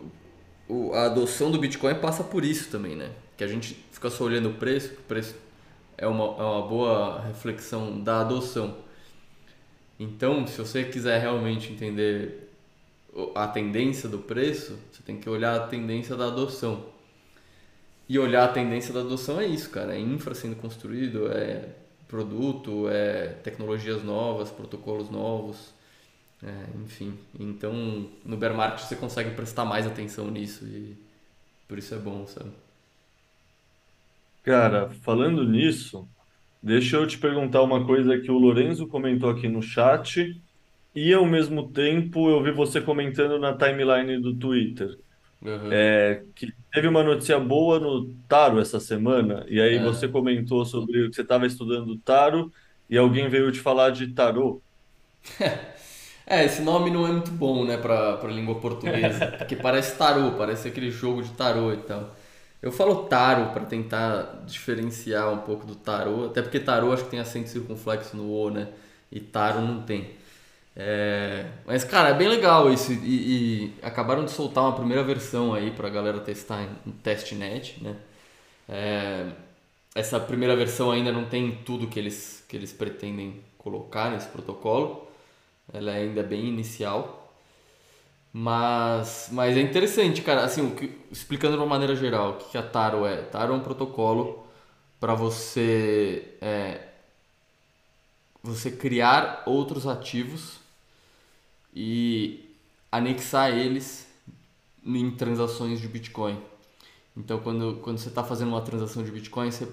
o- a adoção do Bitcoin passa por isso também, né? Que a gente fica só olhando o preço, o preço é uma, é uma boa reflexão da adoção. Então, se você quiser realmente entender a tendência do preço, você tem que olhar a tendência da adoção. E olhar a tendência da adoção é isso, cara. É infra sendo construído, é produto, é tecnologias novas, protocolos novos, é, enfim. Então, no bear market você consegue prestar mais atenção nisso e por isso é bom, sabe? Cara, falando nisso, deixa eu te perguntar uma coisa que o Lorenzo comentou aqui no chat e ao mesmo tempo eu vi você comentando na timeline do Twitter. Aham. É, que teve uma notícia boa no Taro essa semana, e aí É. você comentou sobre que você estava estudando Taro e alguém veio te falar de tarô. <laughs> É, esse nome não é muito bom, né, pra, pra língua portuguesa, <laughs> porque parece tarô, parece aquele jogo de tarô e tal. Eu falo taro pra tentar diferenciar um pouco do tarô, até porque tarô acho que tem acento circunflexo no O, né, e taro não tem. É, mas, cara, é bem legal isso, e, e acabaram de soltar uma primeira versão aí pra galera testar em, testnet, né. É, essa primeira versão ainda não tem tudo que eles, que eles pretendem colocar nesse protocolo. Ela é ainda bem inicial. Mas, mas é interessante, cara. Assim, explicando de uma maneira geral, o que a Taro é? Taro é um protocolo para você é, você criar outros ativos e anexar eles em transações de Bitcoin. Então, quando, quando você está fazendo uma transação de Bitcoin, você,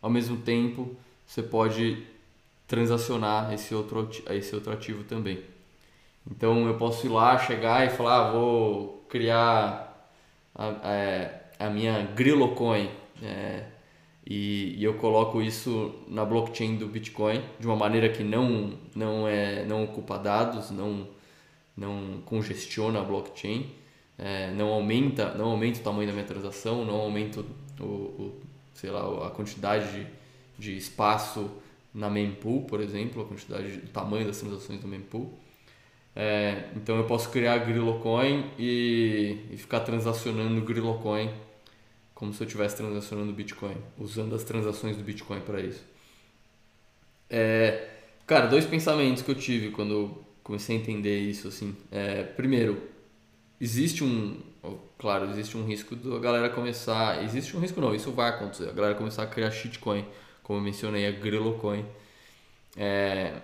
ao mesmo tempo você pode transacionar esse outro, esse outro ativo também. Então, eu posso ir lá, chegar e falar, ah, vou criar a, a, a minha Grillocoin. É, e, e, eu coloco isso na blockchain do Bitcoin de uma maneira que não, não, é, não ocupa dados, não, não congestiona a blockchain é, não aumenta não aumenta o tamanho da minha transação, não aumenta o, o sei lá, a quantidade de, de espaço na mempool, por exemplo, a quantidade, o tamanho das transações do mempool. É, então eu posso criar Grillocoin e, e ficar transacionando Grillocoin como se eu estivesse transacionando Bitcoin, usando as transações do Bitcoin para isso. É, cara, dois pensamentos que eu tive quando comecei a entender isso assim. É, primeiro, existe um, claro, existe um risco da galera começar, existe um risco não, isso vai acontecer, a galera começar a criar shitcoin, como eu mencionei, a Grillocoin, é,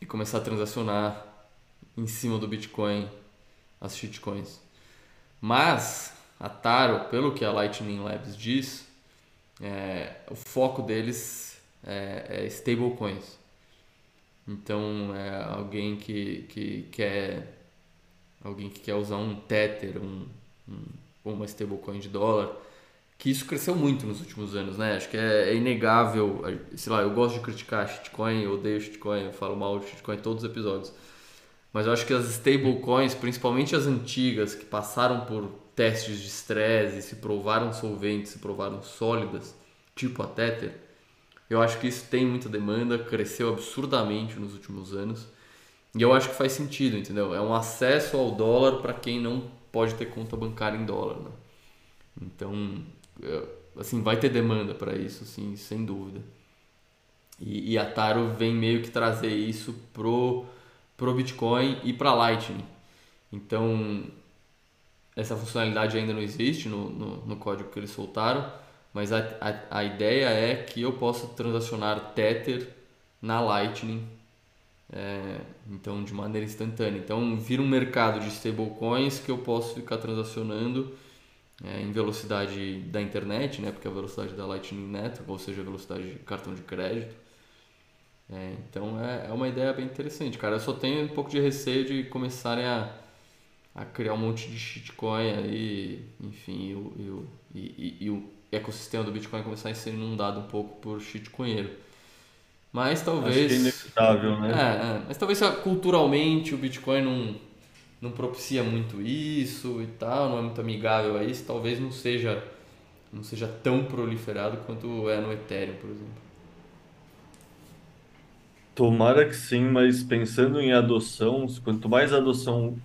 e começar a transacionar em cima do Bitcoin as shitcoins. Mas a Taro, pelo que a Lightning Labs diz, é, o foco deles é, é stablecoins. Então é alguém que, que quer alguém que quer usar um Tether, um, um, uma stablecoin de dólar, que isso cresceu muito nos últimos anos, né? Acho que é, é inegável, sei lá, eu gosto de criticar shitcoin, eu odeio shitcoin, eu falo mal de shitcoin em todos os episódios. Mas eu acho que as stablecoins, principalmente as antigas, que passaram por testes de estresse, se provaram solventes, se provaram sólidas, tipo a Tether, eu acho que isso tem muita demanda, cresceu absurdamente nos últimos anos. E eu acho que faz sentido, entendeu? É um acesso ao dólar para quem não pode ter conta bancária em dólar, né? Então, é, assim, vai ter demanda para isso, sem dúvida. E, e, a Taro vem meio que trazer isso pro, pro Bitcoin e para Lightning. Então, essa funcionalidade ainda não existe no, no, no código que eles soltaram, mas a, a, a ideia é que eu possa transacionar Tether na Lightning é, então, de maneira instantânea. Então, vira um mercado de stablecoins que eu posso ficar transacionando é, em velocidade da internet, né? porque é a velocidade da Lightning Network, ou seja, a velocidade de cartão de crédito. É, então, é, é uma ideia bem interessante, cara. Eu só tenho um pouco de receio de começarem a, a criar um monte de shitcoin aí, enfim, e o, e, e, e o ecossistema do Bitcoin começar a ser inundado um pouco por shitcoinheiro. Mas talvez. Acho é inevitável, né? É, é, mas talvez culturalmente o Bitcoin não, não propicia muito isso e tal, não é muito amigável a isso, talvez não seja, não seja tão proliferado quanto é no Ethereum, por exemplo. Tomara que sim, mas pensando em adoção, quanto mais a adoção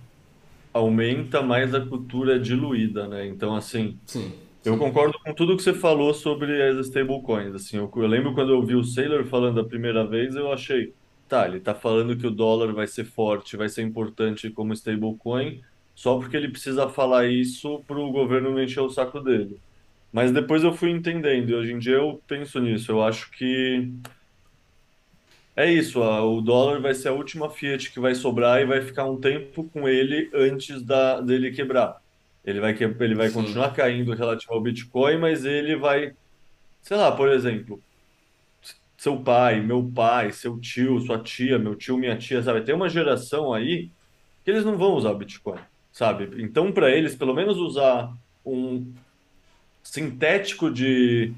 aumenta, mais a cultura é diluída, né? Então, assim. Sim. Eu concordo com tudo que você falou sobre as stablecoins. Assim, eu, eu, lembro quando eu vi o Saylor falando a primeira vez, eu achei, tá, ele está falando que o dólar vai ser forte, vai ser importante como stablecoin, só porque ele precisa falar isso para o governo não encher o saco dele. Mas depois eu fui entendendo, e hoje em dia eu penso nisso. Eu acho que é isso, o dólar vai ser a última fiat que vai sobrar e vai ficar um tempo com ele antes da, dele quebrar. Ele vai, ele vai continuar caindo relativo ao Bitcoin, mas ele vai, sei lá, por exemplo, seu pai, meu pai, seu tio, sua tia, meu tio, minha tia, sabe? Tem uma geração aí que eles não vão usar o Bitcoin, sabe? Então, para eles, pelo menos usar um sintético de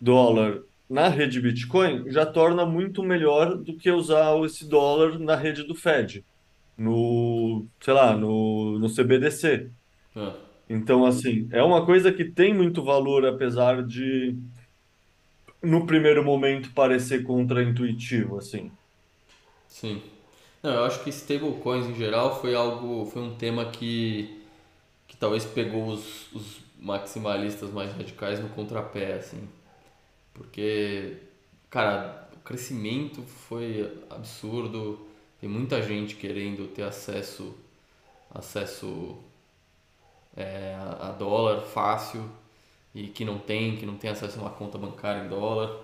dólar na rede Bitcoin já torna muito melhor do que usar esse dólar na rede do Fed, no, sei lá, no, no CBDC. Ah. Então, assim, é uma coisa que tem muito valor, apesar de, no primeiro momento, parecer contraintuitivo, assim. Sim. Não, eu acho que stablecoins em geral foi algo, foi um tema que, que talvez pegou os, os maximalistas mais radicais no contrapé, assim. Porque, cara, o crescimento foi absurdo. Tem muita gente querendo ter acesso, acesso é, a dólar fácil e que não tem, que não tem acesso a uma conta bancária em dólar.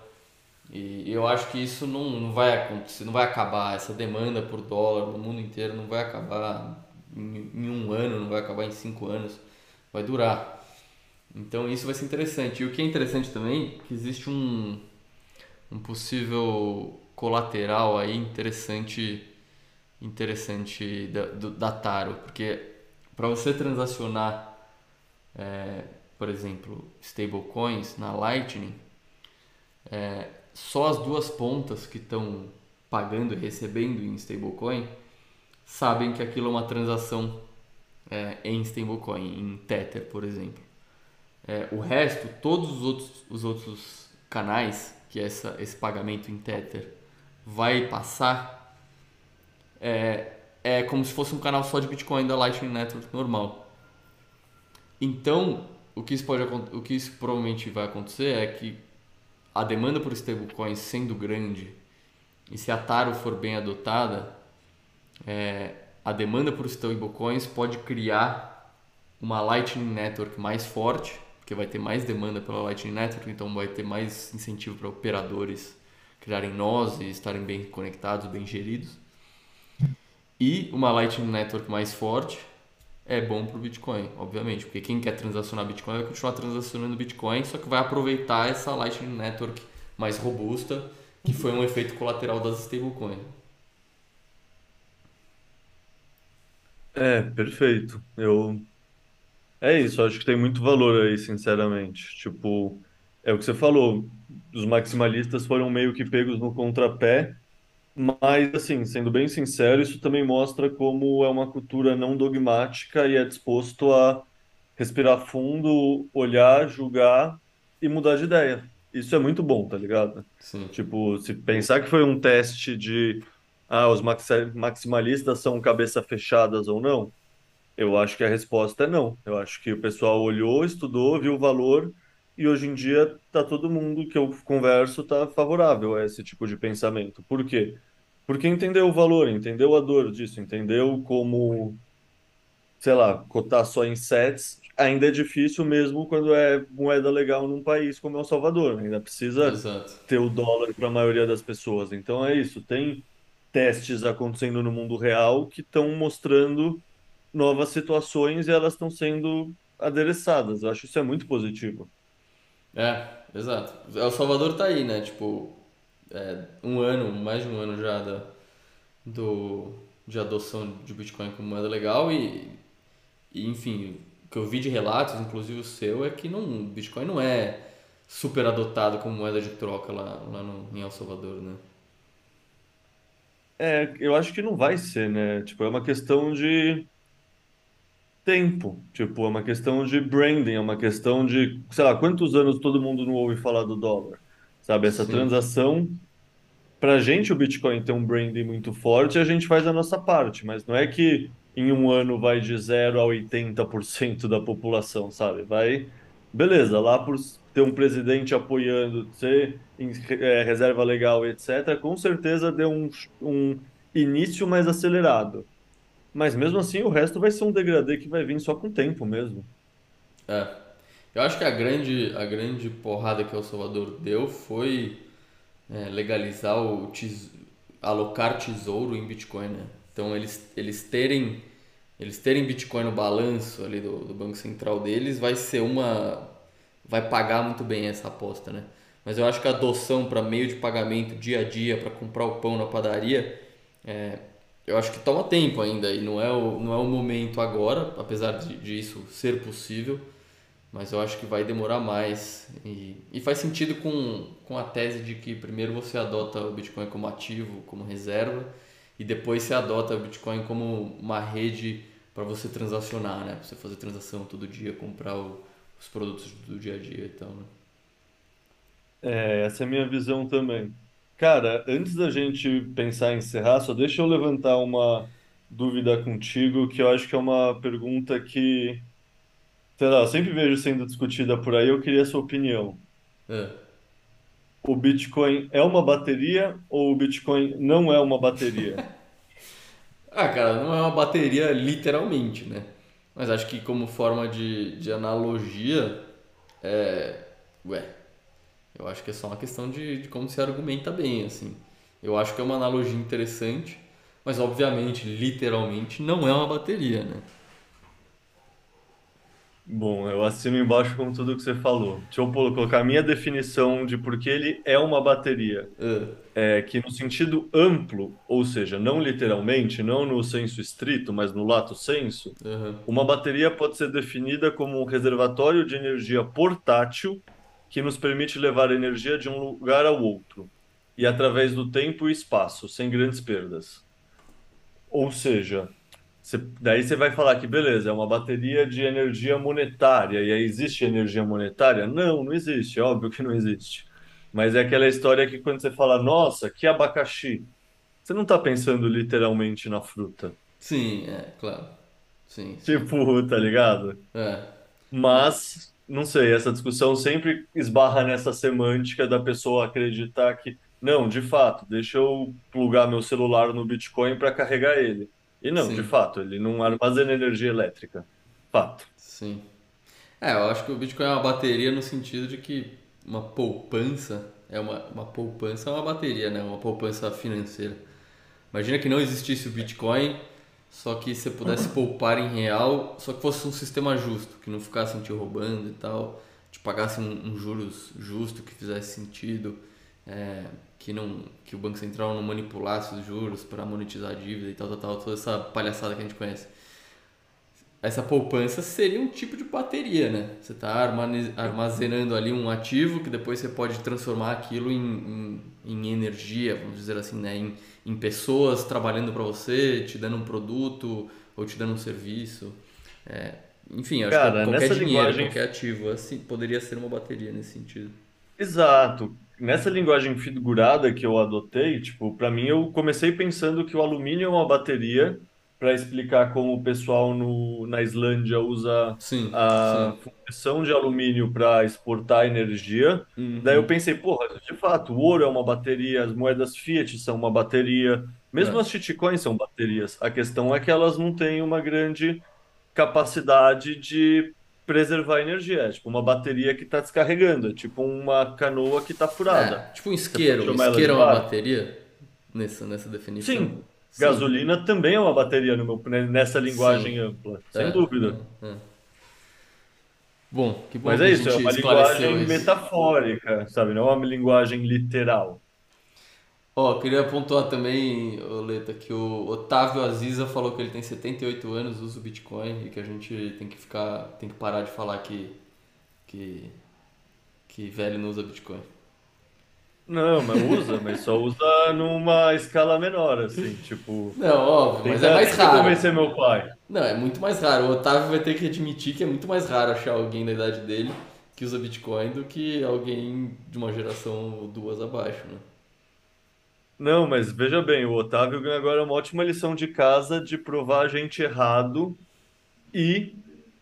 E eu acho que isso não, não vai acontecer, não vai acabar. Essa demanda por dólar no mundo inteiro não vai acabar em, em um ano, não vai acabar em cinco anos, vai durar. Então isso vai ser interessante. E o que é interessante também é que existe um, um possível colateral aí interessante interessante da, do, da Taro, porque para você transacionar, é, por exemplo, stablecoins na Lightning, é, só as duas pontas que estão pagando e recebendo em stablecoin sabem que aquilo é uma transação é, em stablecoin, em Tether, por exemplo. É, o resto, todos os outros, os outros canais que essa, esse pagamento em Tether vai passar, é, é como se fosse um canal só de Bitcoin da Lightning Network normal. Então, o que isso, pode, o que isso provavelmente vai acontecer é que a demanda por stablecoins sendo grande e se a Taro for bem adotada, é, a demanda por stablecoins pode criar uma Lightning Network mais forte porque vai ter mais demanda pela Lightning Network, então vai ter mais incentivo para operadores criarem nós e estarem bem conectados, bem geridos. E uma Lightning Network mais forte é bom para o Bitcoin, obviamente, porque quem quer transacionar Bitcoin vai continuar transacionando Bitcoin, só que vai aproveitar essa Lightning Network mais robusta, que foi um efeito colateral das stablecoins. É, perfeito. Eu É isso, acho que tem muito valor aí, sinceramente. Tipo, é o que você falou, os maximalistas foram meio que pegos no contrapé, mas, assim, sendo bem sincero, isso também mostra como é uma cultura não dogmática e é disposto a respirar fundo, olhar, julgar e mudar de ideia. Isso é muito bom, tá ligado? Sim, Tipo, se pensar que foi um teste de, ah, os maxi- maximalistas são cabeça fechadas ou não, eu acho que a resposta é não. Eu acho que o pessoal olhou, estudou, viu o valor e hoje em dia tá todo mundo que eu converso tá favorável a esse tipo de pensamento. Por quê? Porque entendeu o valor, entendeu a dor disso, entendeu como, sei lá, cotar só em sets ainda é difícil mesmo quando é moeda legal num país como é o Salvador. Ainda precisa exato. ter o dólar para a maioria das pessoas. Então é isso, tem testes acontecendo no mundo real que estão mostrando novas situações e elas estão sendo adereçadas. Eu acho isso é muito positivo. É, exato. El Salvador tá aí, né? Tipo, é, um ano, mais de um ano já da, do, de adoção de Bitcoin como moeda legal e, e, enfim, o que eu vi de relatos, inclusive o seu, é que não, Bitcoin não é super adotado como moeda de troca lá, lá no, em El Salvador, né? É, eu acho que não vai ser, né? Tipo, é uma questão de tempo. Tipo, é uma questão de branding, é uma questão de, sei lá, quantos anos todo mundo não ouve falar do dólar? Sabe, essa Sim, transação Para a gente, o Bitcoin tem um branding muito forte, a gente faz a nossa parte, mas não é que em um ano vai de zero a 80% da população, sabe? Vai, beleza, lá por ter um presidente apoiando, em é, reserva legal, etc., com certeza deu um, um início mais acelerado. Mas mesmo assim, o resto vai ser um degradê que vai vir só com o tempo mesmo. é. Eu acho que a grande, a grande porrada que El Salvador deu foi é, legalizar o tes... alocar tesouro em Bitcoin, né? Então eles, eles terem eles terem Bitcoin no balanço ali do, do Banco Central deles vai ser uma vai pagar muito bem essa aposta, né? Mas eu acho que a adoção para meio de pagamento dia a dia para comprar o pão na padaria, é, eu acho que toma tempo ainda e não é o, não é o momento agora, apesar de, de isso ser possível. Mas eu acho que vai demorar mais. E, e faz sentido com, com a tese de que primeiro você adota o Bitcoin como ativo, como reserva, e depois você adota o Bitcoin como uma rede para você transacionar, né? Para você fazer transação todo dia, comprar o- os produtos do dia a dia e tal, né? É, essa é a minha visão também. Cara, antes da gente pensar em encerrar, só deixa eu levantar uma dúvida contigo, que eu acho que é uma pergunta que, sei lá, eu sempre vejo sendo discutida por aí, eu queria a sua opinião. É, o Bitcoin é uma bateria ou o Bitcoin não é uma bateria? <laughs> Ah, cara, não é uma bateria literalmente, né? Mas acho que como forma de, de analogia, é. Ué, eu acho que é só uma questão de, de como se argumenta bem, assim. Eu acho que é uma analogia interessante, mas obviamente, literalmente, não é uma bateria, né? Bom, eu assino embaixo com tudo que você falou. Deixa eu colocar a minha definição de por que ele é uma bateria. Ah, É que no sentido amplo, ou seja, não literalmente, não no senso estrito, mas no lato Aham. uma bateria pode ser definida como um reservatório de energia portátil que nos permite levar energia de um lugar ao outro, e através do tempo e espaço, sem grandes perdas. Ou seja, você- daí você vai falar que beleza, é uma bateria de energia monetária, e aí existe energia monetária? Não, não existe, é óbvio que não existe. Mas é aquela história que quando você fala, nossa, que abacaxi, você não está pensando literalmente na fruta. Sim, é, claro. Sim, sim. Tipo, tá ligado? É, Mas, não sei, essa discussão sempre esbarra nessa semântica da pessoa acreditar que, não, de fato, deixa eu plugar meu celular no Bitcoin para carregar ele. E não, de sim, fato, ele não armazena energia elétrica. Fato. sim. É, eu acho que o Bitcoin é uma bateria no sentido de que uma poupança é uma, uma poupança é uma bateria, né? Uma poupança financeira. Imagina que não existisse o Bitcoin, só que você pudesse poupar em real, só que fosse um sistema justo, que não ficassem te roubando e tal, te pagasse um, um juros justo que fizesse sentido, é, que não que o Banco Central não manipulasse os juros para monetizar a dívida e tal, tal, tal, toda essa palhaçada que a gente conhece. Essa poupança seria um tipo de bateria, né? Você está armazenando ali um ativo que depois você pode transformar aquilo em, em, em energia, vamos dizer assim, né? Em, em pessoas trabalhando para você, te dando um produto ou te dando um serviço. É, enfim, acho que Cara, qualquer nessa dinheiro, linguagem, qualquer ativo assim, poderia ser uma bateria nesse sentido. exato. Nessa linguagem figurada que eu adotei, tipo, para mim eu comecei pensando que o alumínio é uma bateria para explicar como o pessoal no, na Islândia usa Sim, a sim. fundição de alumínio para exportar energia. Daí eu Uhum. pensei, porra, de fato, o ouro é uma bateria, as moedas fiat são uma bateria, mesmo É, as shitcoins são baterias. A questão é que elas não têm uma grande capacidade de preservar energia. É tipo uma bateria que está descarregando, é tipo uma canoa que está furada. é, tipo um isqueiro. de Isqueiro é uma bateria nessa, nessa definição? Sim, Sim, gasolina também é uma bateria no meu, né, nessa sim. linguagem ampla, sem É, dúvida. é, é. Bom, que bom Mas que a é isso, é uma linguagem isso. metafórica, sabe? Não é uma linguagem literal. Ó, queria pontuar também, Leta, que o Otávio Aziza falou que ele tem 78 anos, usa o Bitcoin e que a gente tem que ficar, tem que parar de falar que, que, que velho não usa Bitcoin. Não, mas usa, mas só usa numa escala menor, assim, tipo, Não, óbvio, mas é mais raro. convencer meu pai. Não, é muito mais raro. O Otávio vai ter que admitir que é muito mais raro achar alguém da idade dele que usa Bitcoin do que alguém de uma geração ou duas abaixo, né? Não, mas veja bem, o Otávio ganha agora uma ótima lição de casa de provar a gente errado e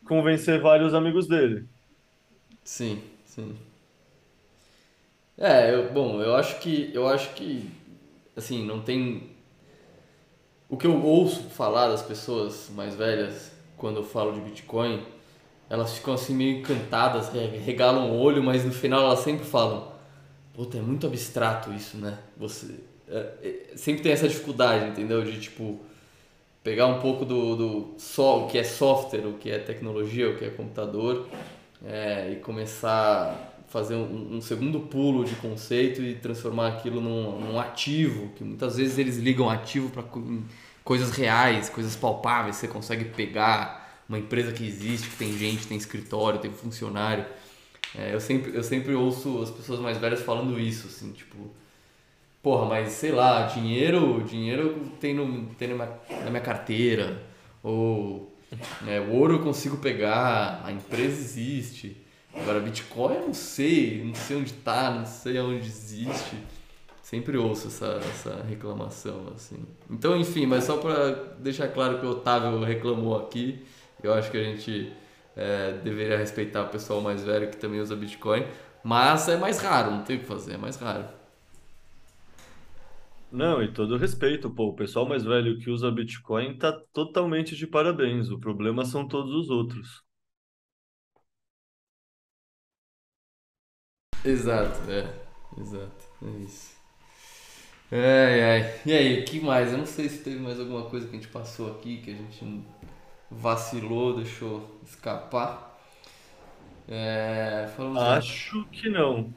convencer vários amigos dele. Sim, sim. É, eu, bom, eu acho que eu acho que assim, não tem o que eu ouço falar das pessoas mais velhas quando eu falo de Bitcoin, elas ficam assim meio encantadas, re- regalam o olho, mas no final elas sempre falam: "Puta, é muito abstrato isso, né?" Você é, é, sempre tem essa dificuldade, entendeu? De tipo pegar um pouco do, do só o que é software, o que é tecnologia, o que é computador, é, e começar fazer um, um segundo pulo de conceito e transformar aquilo num, num ativo, que muitas vezes eles ligam ativo para coisas reais, coisas palpáveis, você consegue pegar uma empresa que existe, que tem gente, tem escritório, tem funcionário. É, eu, sempre, eu sempre ouço as pessoas mais velhas falando isso, assim, tipo, Porra, mas sei lá, dinheiro, dinheiro tem, no, tem na, minha, na minha carteira. Ou né, o ouro eu consigo pegar, a empresa existe. Agora, Bitcoin eu não sei, não sei onde tá, não sei onde existe. Sempre ouço essa, essa reclamação, assim. Então, enfim, mas só para deixar claro que o Otávio reclamou aqui, eu acho que a gente é, deveria respeitar o pessoal mais velho que também usa Bitcoin. Mas é mais raro, não tem o que fazer, é mais raro. Não, e todo respeito, pô, o pessoal mais velho que usa Bitcoin tá totalmente de parabéns. O problema são todos os outros. Exato, é. Exato, é isso. Ai, ai. E aí, o que mais? Eu não sei se teve mais alguma coisa que a gente passou aqui que a gente vacilou, deixou escapar. É, falamos da, Acho que não.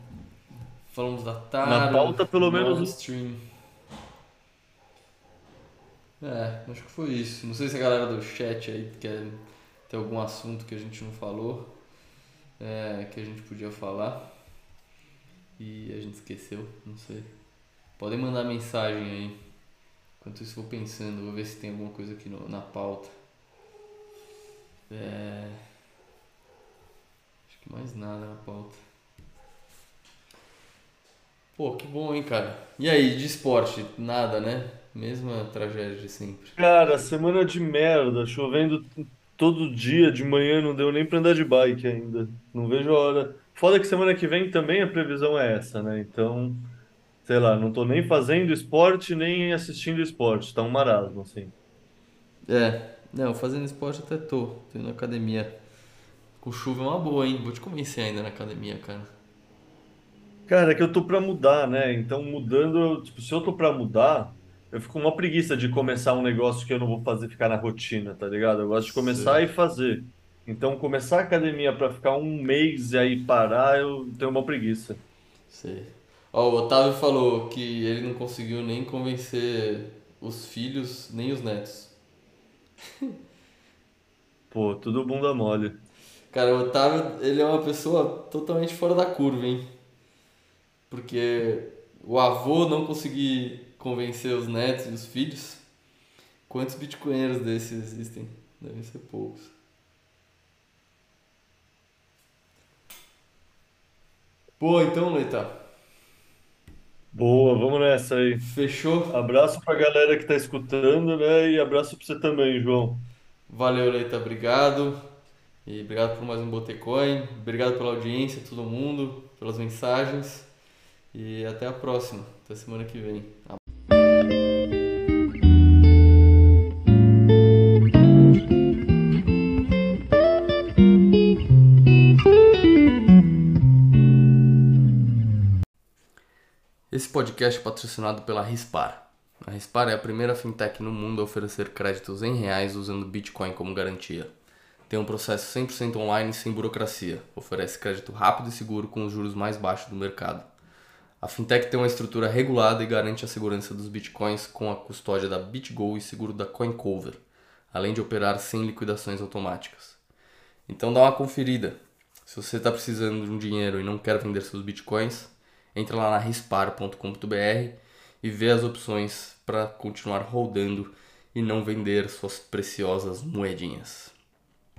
falamos da Na Taro, pauta, pelo menos. Stream. É, acho que foi isso. Não sei se a galera do chat aí quer ter algum assunto que a gente não falou, é, que a gente podia falar e a gente esqueceu, não sei. Podem mandar mensagem aí. Enquanto isso, vou pensando, vou ver se tem alguma coisa aqui no- na pauta. É... Acho que mais nada na pauta. Pô, que bom, hein, cara. E aí, de esporte? Nada, né? Mesma tragédia de sempre. Cara, semana de merda, chovendo todo dia, de manhã não deu nem pra andar de bike ainda. Não vejo a hora. Foda que semana que vem também a previsão é essa, né? Então, sei lá, não tô nem fazendo esporte, nem assistindo esporte. Tá um marasmo, assim. É, não, fazendo esporte até tô. Tô indo na academia. Com chuva é uma boa, hein? Vou te convencer ainda na academia, cara. Cara, é que eu tô pra mudar, né? Então, mudando, tipo, se eu tô pra mudar, eu fico com uma preguiça de começar um negócio que eu não vou fazer ficar na rotina, tá ligado? Eu gosto de começar Sei. e fazer. Então, começar a academia pra ficar um mês e aí parar, eu tenho uma preguiça. Sei. Ó, o Otávio falou que ele não conseguiu nem convencer os filhos nem os netos. <laughs> Pô, tudo bunda mole. Cara, o Otávio, ele é uma pessoa totalmente fora da curva, hein? Porque o avô não conseguir convencer os netos e os filhos. Quantos bitcoinheiros desses existem? Devem ser poucos. Pô, então, Leita, Boa, vamos nessa aí. fechou? Abraço pra galera que tá escutando, né? E abraço pra você também, João. Valeu, Leita, obrigado. E obrigado por mais um Botecoin. Obrigado pela audiência, todo mundo, pelas mensagens. E até a próxima. Até semana que vem. Podcast é patrocinado pela Rispar. A Rispar é a primeira fintech no mundo a oferecer créditos em reais usando Bitcoin como garantia. Tem um processo 100% online sem burocracia. Oferece crédito rápido e seguro com os juros mais baixos do mercado. A fintech tem uma estrutura regulada e garante a segurança dos bitcoins com a custódia da BitGo e seguro da CoinCover, além de operar sem liquidações automáticas. Então dá uma conferida. Se você está precisando de um dinheiro e não quer vender seus bitcoins, entra lá na rispar.com.br e vê as opções para continuar rodando e não vender suas preciosas moedinhas.